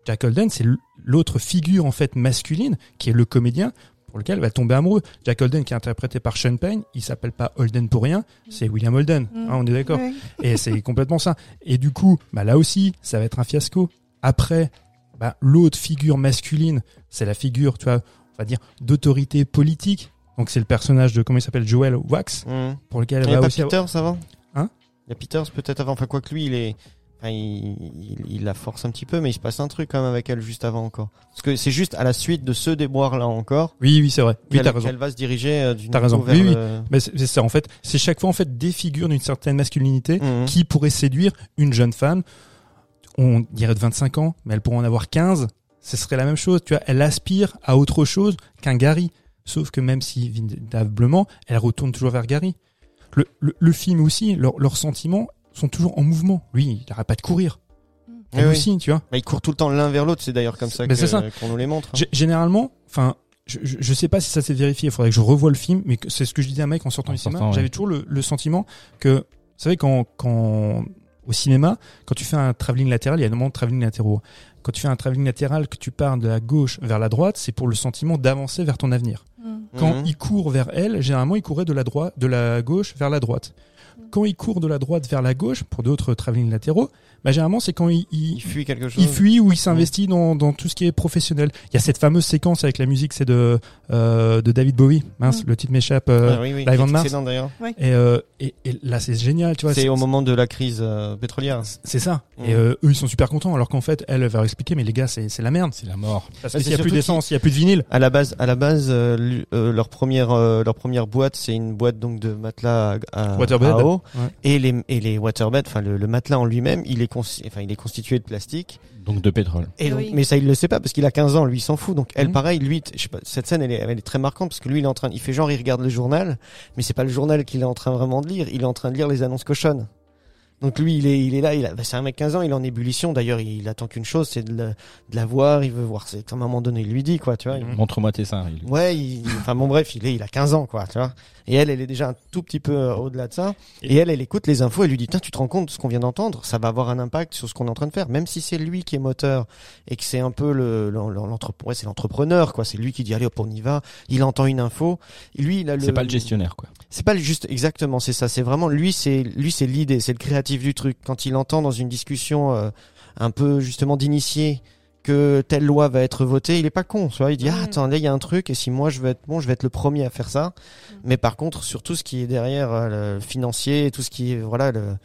Jack Holden, c'est l'autre figure, en fait, masculine, qui est le comédien pour lequel elle va tomber amoureux. Jack Holden, qui est interprété par Sean Payne, il s'appelle pas Holden pour rien, c'est William Holden. Mm. Hein, on est d'accord. Oui. Et c'est <laughs> complètement ça. Et du coup, bah là aussi, ça va être un fiasco. Après, bah, l'autre figure masculine, c'est la figure, tu vois, on va dire, d'autorité politique. Donc c'est le personnage de, comment il s'appelle, Joel Wax, Hum. pour lequel Il elle y a va pas aussi avoir- Peters avant? Hein? Il y a Peters peut-être avant. Enfin quoi que lui, il est. Enfin, il, il, il la force un petit peu, mais il se passe un truc quand même avec elle juste avant encore. Parce que c'est juste à la suite de ce déboire là encore Oui, oui, c'est vrai. Oui, t'as raison. qu'elle va se diriger euh, d'une T'as raison. vers Oui, oui. le- Mais c'est ça, en fait. C'est chaque fois, en fait, des figures d'une certaine masculinité Mhm. qui pourraient séduire une jeune femme. On dirait de 25 ans, mais elle pourrait en avoir 15. Ce serait la même chose. Tu vois, elle aspire à autre chose qu'un Gary. Sauf que même si, véritablement, elle retourne toujours vers Gary. Le, le, le film aussi, leurs leurs sentiments sont toujours en mouvement. Lui, il n'arrête pas de courir. Elle Oui, oui. aussi, tu vois. Bah, ils courent tout le temps l'un vers l'autre. C'est d'ailleurs comme ça Mais que- c'est ça. qu'on nous les montre. hein. G- Généralement, enfin, je, je, je sais pas si ça s'est vérifié. Il faudrait que je revoie le film, mais c'est ce que je disais à Mike en sortant En du cinéma. ouais. J'avais toujours le, le sentiment que, vous savez, quand, quand au cinéma, quand tu fais un travelling latéral, il y a énormément de travelling latéraux. Quand tu fais un travelling latéral, que tu pars de la gauche vers la droite, c'est pour le sentiment d'avancer vers ton avenir. Mm. Quand Mhm. il court vers elle, généralement, il courait de la droite, de la gauche vers la droite. Quand il court de la droite vers la gauche, pour d'autres travelling latéraux, bah, généralement, c'est quand il, il, Il fuit quelque chose. il fuit ou il s'investit dans, dans tout ce qui est professionnel. Il y a cette fameuse séquence avec la musique, c'est de, euh, de David Bowie. Mince, Mm. le titre m'échappe. euh, Ah oui, oui. Live on Mars. excellent, d'ailleurs. et, euh, et, et là, c'est génial, tu vois. C'est au moment de la crise euh, pétrolière. C'est ça. Mm. Et euh, eux, ils sont super contents, alors qu'en fait, elle va leur expliquer, mais les gars, c'est c'est la merde. C'est la mort. Parce Bah, s'il y a plus d'essence, il y a plus de vinyle. À la base, à la base, euh, lui- euh, leur première, euh, leur première boîte, c'est une boîte donc de matelas à, à, Waterbed. à eau. Ouais. et les et les waterbeds, enfin le, le matelas en lui-même, il est enfin il est constitué de plastique. Donc de pétrole. Et donc- Oui. mais ça il le sait pas parce qu'il a 15 ans, lui il s'en fout. Donc elle Mhm. pareil, lui, je sais pas, cette scène elle est, elle est très marquante parce que lui il est en train, il fait genre il regarde le journal, mais c'est pas le journal qu'il est en train vraiment de lire, il est en train de lire les annonces cochonnes. Donc lui il est il est là, il a, bah, c'est un mec 15 ans, il est en ébullition. D'ailleurs il, attend qu'une chose, c'est de, la- de la voir, il veut voir. C'est à un moment donné il lui dit quoi, tu vois. il- Mhm. Montre-moi tes seins. il- Ouais, il- enfin bon bref, il est, il a 15 ans quoi, tu vois. Et elle, elle est déjà un tout petit peu euh, au-delà de ça. Et elle, elle écoute les infos, elle lui dit, tiens, tu te rends compte de ce qu'on vient d'entendre? Ça va avoir un impact sur ce qu'on est en train de faire, même si c'est lui qui est moteur et que c'est un peu le, le- l'entre- ouais, c'est l'entrepreneur quoi. C'est lui qui dit, allez hop, on y va. Il entend une info. Et lui, il a le. C'est pas le gestionnaire, quoi. C'est pas le juste exactement, c'est ça. C'est vraiment lui, c'est lui, c'est l'idée, c'est le créatif du truc. Quand il entend dans une discussion euh, un peu justement d'initié que telle loi va être votée, il est pas con. Tu vois, il dit ah Ouais. attends là il y a un truc et si moi je veux être bon, je vais être le premier à faire ça. Mais par contre sur tout ce qui est derrière euh, le financier, et tout ce qui est voilà le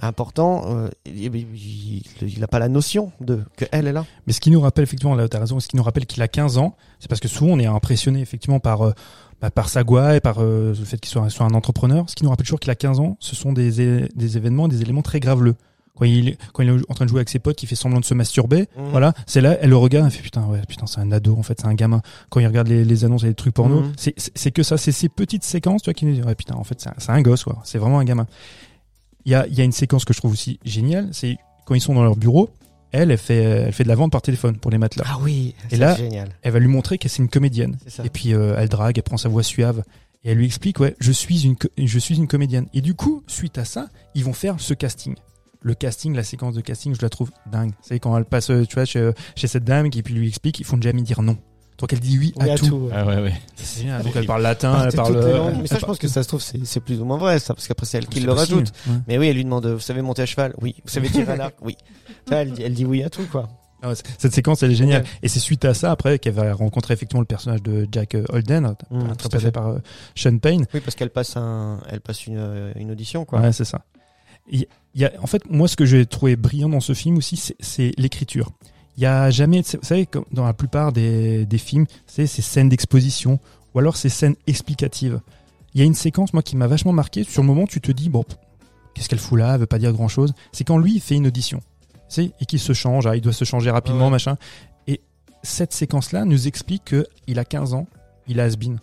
important, euh, il, il, il a pas la notion de que elle est là. Mais ce qui nous rappelle, effectivement, là, t'as raison, ce qui nous rappelle qu'il a 15 ans, c'est parce que souvent, on est impressionné, effectivement, par, euh, bah, par sa gouaille et par euh, le fait qu'il soit, soit un entrepreneur. Ce qui nous rappelle toujours qu'il a 15 ans, ce sont des, des événements, des éléments très graveleux. Quand il, quand il est en train de jouer avec ses potes, qui fait semblant de se masturber, Mhm. voilà, c'est là, elle le regarde, elle fait putain, ouais, putain, c'est un ado, en fait, c'est un gamin. Quand il regarde les, les annonces et les trucs porno, Mhm. c'est- que ça, c'est ces petites séquences, tu vois, qui nous disent, ouais, putain, en fait, c'est un, c'est un gosse, quoi. C'est vraiment un gamin. Il y a, il y a une séquence que je trouve aussi géniale, c'est quand ils sont dans leur bureau, elle, elle fait, elle fait de la vente par téléphone pour les matelas. Ah oui, Et c'est là- génial. Elle va lui montrer que c'est une comédienne. Et puis euh, elle drague, elle prend sa voix suave et elle lui explique ouais, je suis une je suis une comédienne. Et du coup, suite à ça, ils vont faire ce casting. Le casting, la séquence de casting, je la trouve dingue. C'est quand elle passe euh, tu vois chez, chez cette dame qui puis lui explique, ils font jamais dire non. Donc elle dit oui, Oui, à, tout. ouais. Ah ouais, ouais. C'est génial. Donc elle parle latin, Par elle parle euh. Mais ça, je pense que ça se trouve, c'est c'est plus ou moins vrai, ça, parce qu'après, c'est elle qui le possible, rajoute. ouais. Mais oui, elle lui demande, vous savez monter à cheval? Oui. Vous savez tirer à l'arc? Oui. Vois, elle, dit- elle dit oui à tout, quoi. Ah ouais, cette séquence elle est géniale. Ouais. Et c'est suite à ça après qu'elle va rencontrer effectivement le personnage de Jack euh, Holden, Mmh, tout à interprété fait. par euh, Sean Payne. Oui, parce qu'elle passe un, elle passe une, euh, une audition, quoi. Ouais, c'est ça. Il y a, en fait, moi, ce que j'ai trouvé brillant dans ce film aussi, c'est- c'est l'écriture. Il y a jamais, vous savez, comme dans la plupart des, des films, c'est ces scènes d'exposition ou alors ces scènes explicatives. Il y a une séquence, moi, qui m'a vachement marqué. Sur le moment, tu te dis, bon, qu'est-ce qu'elle fout là? Elle veut pas dire grand chose. C'est quand lui, il fait une audition. Et qu'il se change, ah, il doit se changer rapidement, Ouais. machin. Et cette séquence-là nous explique que il a 15 ans, il a has-been.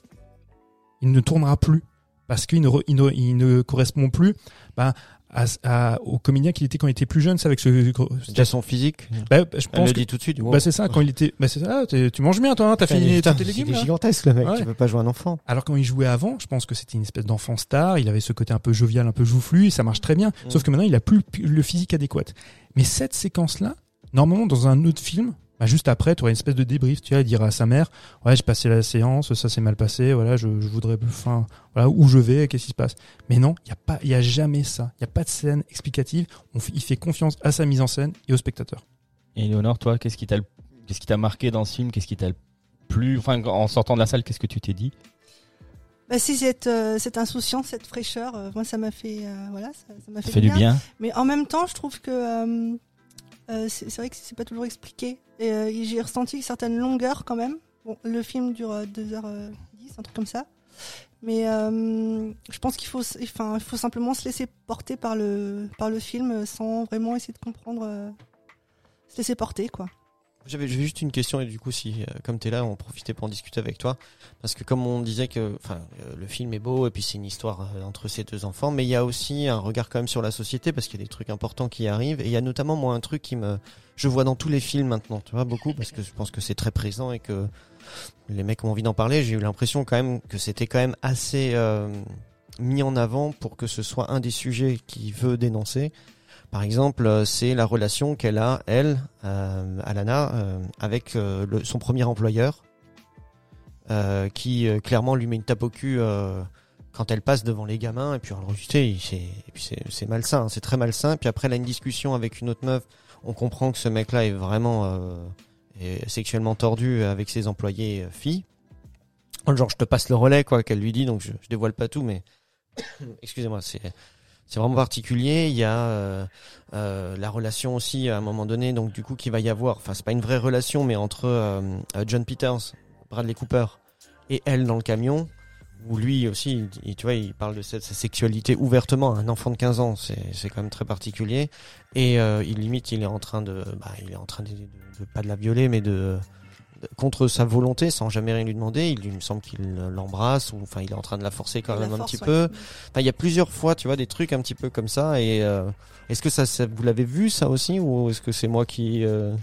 il ne tournera plus parce qu'il ne, re- il ne, il ne correspond plus bah, à, à- au comédien qu'il était quand il était plus jeune, c'est avec ce. Déjà son physique. Bah, je Elle pense le que dit tout de suite. bah, c'est ça quand il était. Bah, c'est ça. tu manges bien toi, hein, t'as fini tes légumes. Il est là gigantesque le mec. Ouais. Tu peux pas jouer un enfant. Alors quand il jouait avant, je pense que c'était une espèce d'enfant star. Il avait ce côté un peu jovial, un peu joufflu, et ça marche très bien. Mm. Sauf que maintenant, il a plus le- le physique adéquat. Mais cette séquence-là, normalement, dans un autre film, bah, juste après, tu aurais une espèce de débrief. Tu vois, il dira à sa mère, ouais, j'ai passé la séance, ça s'est mal passé, voilà, je, je voudrais, enfin, voilà, où je vais, qu'est-ce qui se passe? Mais non, il y a pas, il y a jamais ça. Il y a pas de scène explicative. On fait- il fait confiance à sa mise en scène et au spectateur. Et Léonore, toi, qu'est-ce qui t'a, qu'est-ce qui t'a marqué dans ce film? Qu'est-ce qui t'a le plus, enfin, en sortant de la salle, qu'est-ce que tu t'es dit? Bah, si cette, euh, cette insouciance, cette fraîcheur, euh, moi ça m'a fait, euh, voilà, ça m'a fait du bien. Mais en même temps, je trouve que euh, euh, c'est vrai que c'est pas toujours expliqué. Et euh, j'ai ressenti une certaine longueur quand même. Bon, le film dure euh, 2h10, un truc comme ça. Mais euh, je pense qu'il faut, enfin, il faut simplement se laisser porter par le, par le film euh, sans vraiment essayer de comprendre. euh, se laisser porter, quoi. J'avais juste une question et du coup si euh, comme t'es là on profitait pour en discuter avec toi. Parce que comme on disait que enfin euh, le film est beau et puis c'est une histoire euh, entre ces deux enfants mais il y a aussi un regard quand même sur la société parce qu'il y a des trucs importants qui arrivent. Et il y a notamment moi un truc qui me je vois dans tous les films maintenant tu vois beaucoup parce que je pense que c'est très présent et que les mecs ont envie d'en parler. J'ai eu l'impression quand même que c'était quand même assez euh, mis en avant pour que ce soit un des sujets qui veut dénoncer par exemple, euh, c'est la relation qu'elle a, elle, euh, Alana, euh, avec son premier employeur, qui clairement lui met une tape au cul quand elle passe devant les gamins. Et puis, alors, tu sais, c'est malsain, hein, c'est très malsain. Puis après, elle a une discussion avec une autre meuf. On comprend que ce mec-là est vraiment sexuellement tordu avec ses employés filles. Genre, je te passe le relais, quoi, qu'elle lui dit. Donc, je, je dévoile pas tout, mais <coughs> excusez-moi, c'est c'est vraiment particulier. Il y a euh, euh, la relation aussi à un moment donné, donc du coup qu'il va y avoir. Enfin, c'est pas une vraie relation, mais entre euh, euh, John Peters, Bradley Cooper et elle dans le camion, où lui aussi, tu vois, il parle de sa sexualité ouvertement un enfant de 15 ans. C'est c'est quand même très particulier. Et euh, il limite, il est en train de, bah, il est en train de, de- de- pas de la violer, mais de- contre sa volonté, sans jamais rien lui demander, il, il me semble qu'il l'embrasse ou enfin il est en train de la forcer quand même un force, petit ouais. peu. Enfin, il y a plusieurs fois, tu vois, des trucs un petit peu comme ça. Et euh, est-ce que ça, ça- vous l'avez vu ça aussi, ou est-ce que c'est moi qui euh,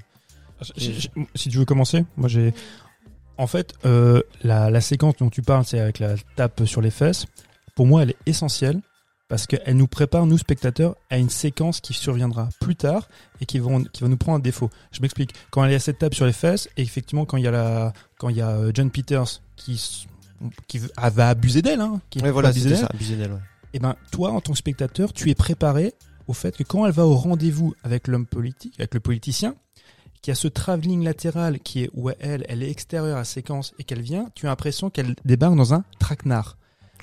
Si- si- Si tu veux commencer, moi j'ai. En fait, euh, la, la séquence dont tu parles, c'est avec la tape sur les fesses. Pour moi, elle est essentielle parce qu'elle nous prépare, nous spectateurs, à une séquence qui surviendra plus tard et qui, vont, qui va nous prendre un défaut. Je m'explique. Quand il y a cette tape sur les fesses, et effectivement, quand il y a, la, quand il y a euh, John Peters qui, qui ah, va abuser d'elle, hein, qui Ouais, voilà, va abuser d'elle. Ouais. eh ben, toi, en tant que spectateur, tu es préparé au fait que quand elle va au rendez-vous avec l'homme politique, avec le politicien, qu'il y a ce travelling latéral qui est où elle, elle est extérieure à la séquence et qu'elle vient, tu as l'impression qu'elle débarque dans un traquenard.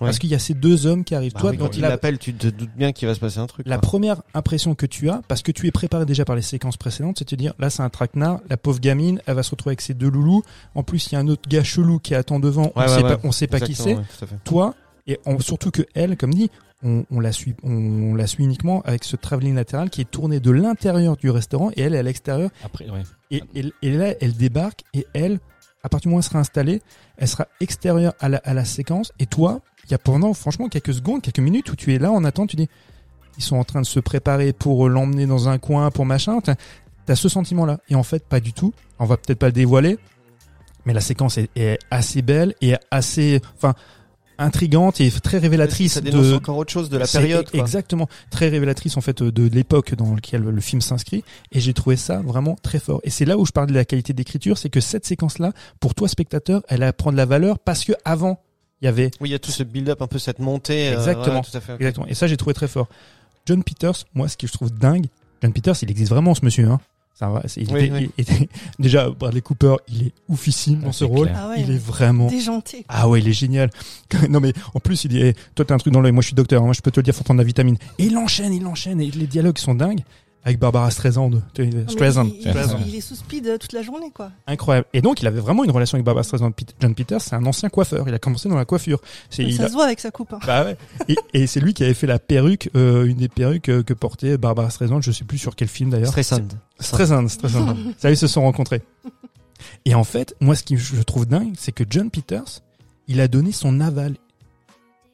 Parce qu'il y a ces deux hommes qui arrivent. Bah toi, oui, quand il la, l'appelle, tu te doutes bien qu'il va se passer un truc. la quoi. première impression que tu as, parce que tu es préparé déjà par les séquences précédentes, c'est de te dire, là c'est un traquenard, la pauvre gamine, elle va se retrouver avec ses deux loulous. En plus, il y a un autre gars chelou qui attend devant, on Ouais, sait ouais, pas, ouais. on sait pas qui c'est toi et on- surtout que elle, comme dit, on, on la suit, on, la suit uniquement avec ce travelling latéral qui est tourné de l'intérieur du restaurant et elle est à l'extérieur. Après, ouais. Et, et- et là, elle débarque et elle, à partir du moment où elle sera installée, elle sera extérieure à la, à la séquence. Et toi, il y a pendant franchement quelques secondes, quelques minutes où tu es là en attente, tu dis, ils sont en train de se préparer pour l'emmener dans un coin, pour machin. T'as as ce sentiment-là. Et en fait, pas du tout. On va peut-être pas le dévoiler, mais la séquence est, est assez belle et assez, enfin, intrigante et très révélatrice Ça dénonce de, encore autre chose de la période. quoi. Exactement, très révélatrice en fait de l'époque dans laquelle le film s'inscrit et j'ai trouvé ça vraiment très fort. Et c'est là où je parlais de la qualité d'écriture, c'est que cette séquence-là, pour toi spectateur, elle a prendre la valeur parce que avant il y avait Oui, il y a tout ce build-up, un peu cette montée. euh, Exactement. ouais, tout à fait. exactement et ça j'ai trouvé très fort. John Peters, moi ce que je trouve dingue, John Peters, il existe vraiment ce monsieur hein. Ça va, c'est- il Oui, était- oui. il était- <laughs> déjà Bradley Cooper, il est oufissime dans Ouais, ce rôle. Ah ouais, il est vraiment déjanté. ah ouais, il est génial. <laughs> non mais en plus il dit eh, toi t'as un truc dans l'œil, moi je suis docteur, hein, moi je peux te le dire, faut prendre la vitamine. Et il enchaîne, il enchaîne et les dialogues sont dingues avec Barbara Streisand, Streisand, il, il- il est sous speed euh, toute la journée, quoi. incroyable. Et donc il avait vraiment une relation avec Barbara Streisand. John Peters, c'est un ancien coiffeur, il a commencé dans la coiffure. Il ça a- se voit avec sa coupe. hein. bah ouais. et, et c'est lui qui avait fait la perruque, euh, une des perruques euh, que portait Barbara Streisand, je sais plus sur quel film d'ailleurs. Streisand. Streisand, Streisand. <laughs> Ça, ils se sont rencontrés. Et en fait, moi, ce qui je trouve dingue, c'est que John Peters, il a donné son aval.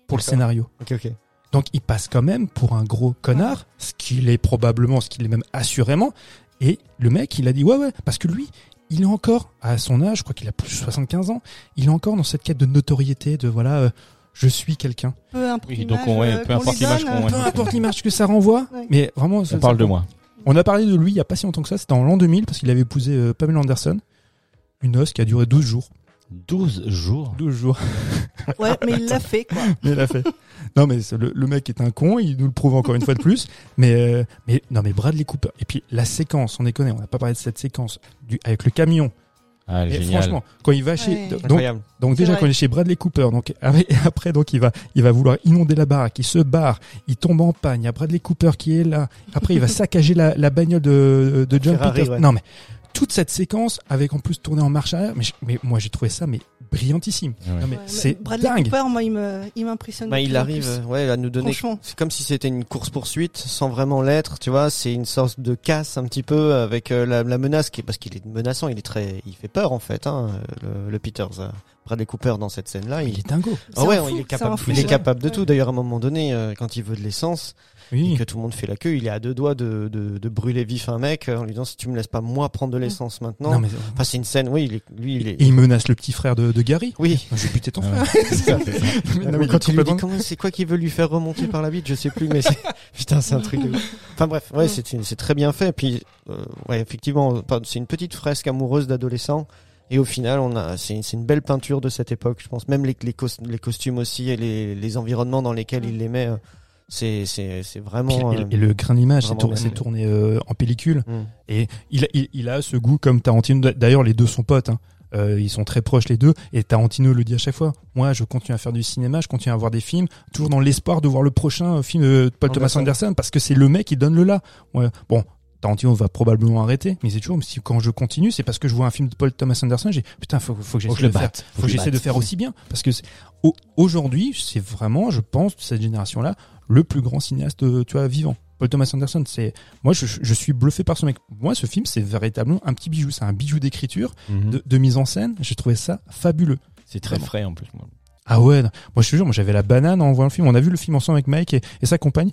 pour le scénario. Ok, ok. Donc il passe quand même pour un gros connard, ce qu'il est probablement, ce qu'il est même assurément. Et le mec, il a dit ouais ouais, parce que lui, il est encore à son âge, je crois qu'il a plus de 75 ans, il est encore dans cette quête de notoriété, de voilà, euh, je suis quelqu'un. Peu importe Oui, l'image donc on- ouais, euh, peu importe l'image que ça renvoie, Ouais. mais vraiment. On parle de moi. On a parlé de lui il y a pas si longtemps que ça, c'était en l'an 2000 parce qu'il avait épousé euh, Pamela Anderson. Une noce qui a duré 12 jours. 12 jours. 12 jours. <laughs> Ouais, mais il l'a fait, quoi. <laughs> Mais il a fait. Non mais le, le mec est un con, il nous le prouve encore une fois de plus. Mais euh, mais non mais Bradley Cooper. Et puis la séquence, on déconne, on n'a pas parlé de cette séquence du, avec le camion. Ah, Et génial. franchement, quand il va chez Ouais. donc donc déjà vrai. quand il est chez Bradley Cooper, donc <laughs> après donc il va il va vouloir inonder la baraque, il se barre, il tombe en panne, il y a Bradley Cooper qui est là. Après il va saccager la, la bagnole de de John Ferrari, Peters. ouais. Non mais toute cette séquence avec en plus tourné en marche arrière, mais, je- mais moi j'ai trouvé ça mais brillantissime. Ouais. Non mais Ouais, mais c'est Bradley dingue. Cooper, moi, il me, il m'impressionne. Bah, il arrive, ouais, à nous donner. Franchement. C'est comme si c'était une course poursuite sans vraiment l'être, tu vois. C'est une sorte de casse un petit peu avec euh, la, la menace qui est parce qu'il est menaçant. Il est très, il fait peur en fait, hein, le, le Peters, euh, Bradley Cooper dans cette scène-là. Il est dingo. Ah ouais, fou, il est capable, fou, il est ouais. capable de Ouais. tout. D'ailleurs, à un moment donné, euh, quand il veut de l'essence Oui. et que tout le monde fait la queue, il est à deux doigts de, de, de brûler vif un mec euh, en lui disant si tu me laisses pas moi prendre de l'essence maintenant. Non mais Enfin, c'est une scène. Oui, il est, lui, il est. et il menace le petit frère de, de Gary. Oui. Je vais buter ton Ah frère. ouais. <laughs> C'est ça, c'est ça. Mais non, mais il est quand il lui dit comment c'est quoi qu'il veut lui faire remonter par la bite, je sais plus, mais c'est <laughs> putain c'est un truc. Enfin bref, ouais, c'est une- c'est très bien fait. Puis euh, ouais, effectivement, c'est une petite fresque amoureuse d'adolescents. Et au final, on a, c'est une, c'est une belle peinture de cette époque. Je pense même les, les, cos- les costumes aussi et les, les environnements dans lesquels il les met, euh, c'est c'est vraiment. et, euh, et le grain d'image, c'est tourné, euh, en pellicule. hmm. Et il, a- il, il a ce goût comme Tarantino. D'ailleurs, les deux sont potes. Hein. Euh, ils sont très proches les deux. Et Tarantino le dit à chaque fois. Moi, je continue à faire du cinéma, je continue à voir des films, toujours dans l'espoir de voir le prochain euh, film de Paul Thomas Anderson. Anderson, parce que c'est le mec qui donne le là. Ouais. Bon. Tarantino va probablement arrêter, mais c'est toujours si quand je continue, c'est parce que je vois un film de Paul Thomas Anderson, j'ai putain faut, faut que j'essaie de faire, faut que j'essaie de faire aussi bien, parce que aujourd'hui, c'est vraiment, je pense, de cette génération-là, le plus grand cinéaste, euh, tu vois, vivant. Paul Thomas Anderson, c'est moi, je, je suis bluffé par ce mec. Moi, ce film, c'est véritablement un petit bijou, c'est un bijou d'écriture, Mhm. de, de mise en scène. J'ai trouvé ça fabuleux. C'est très Vraiment. frais en plus. Ah ouais, non. moi je te jure, moi j'avais la banane en voyant le film. On a vu le film ensemble avec Mike et, et sa compagne,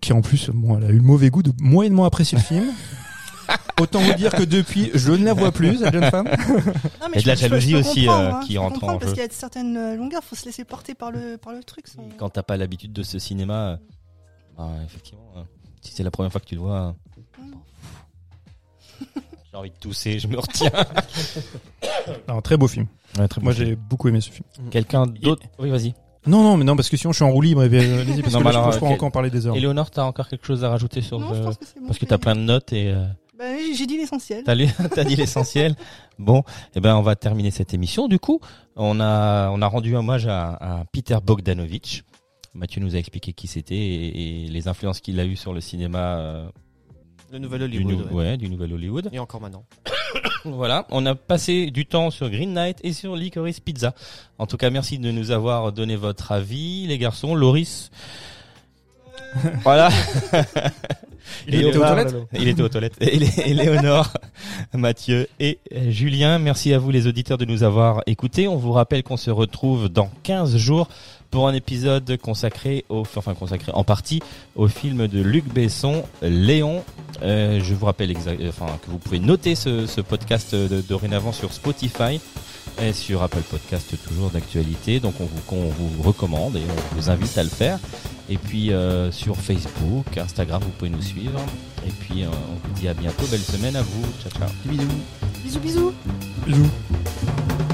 qui en plus, bon, elle a eu le mauvais goût de moyennement apprécier le film. <laughs> Autant vous dire que depuis, je ne la vois plus, cette jeune femme. Non, mais Il y a je de la jalousie aussi, euh, hein, qui rentre en Parce jeu. qu'il y a certaines euh, longueurs, faut se laisser porter par le, par le truc. sans- Quand t'as pas l'habitude de ce cinéma, euh, bah, effectivement, euh, si c'est la première fois que tu le vois, euh, Mm. j'ai envie de tousser, je me retiens. <coughs> Non, très beau film. Ouais, très Moi j'ai beaucoup aimé ce film. Quelqu'un d'autre Oui, vas-y. Non, non, mais non, parce que sinon je suis en roue libre. et, euh, <laughs> Allez-y, parce Non, que mais là, je alors, quel- encore en parler des heures. Éléonore, t'as encore quelque chose à rajouter sur Non, le... je pense que bon. Parce que t'as plein de notes et euh, Bah, j'ai j'ai dit l'essentiel. t'as lu- <laughs> t'as dit l'essentiel. Bon, eh ben on va terminer cette émission. Du coup, on a on a rendu hommage à, à Peter Bogdanovich. Mathieu nous a expliqué qui c'était et, et les influences qu'il a eues sur le cinéma euh, Le nouvel du, Hollywood. nou- ouais. ouais, du nouvel Hollywood. Et encore maintenant. Voilà, on a passé du temps sur Green Knight et sur Licorice Pizza. En tout cas, merci de nous avoir donné votre avis, les garçons. Loris, <laughs> voilà, Il était aux toilettes? Il était aux toilettes. Et Lé- et Léonore, <laughs> Mathieu et Julien, merci à vous les auditeurs de nous avoir écoutés. On vous rappelle qu'on se retrouve dans 15 jours pour un épisode consacré au, enfin consacré en partie au film de Luc Besson, Léon. Euh, je vous rappelle euh, enfin, que vous pouvez noter ce, ce podcast de, dorénavant sur Spotify et sur Apple Podcast toujours d'actualité. Donc on vous, qu'on vous recommande et on vous invite à le faire. Et puis euh, sur Facebook, Instagram, vous pouvez nous suivre. Et puis euh, on vous dit à bientôt. Belle semaine à vous. Ciao ciao. Bisous. Bisous, bisous. Bisous.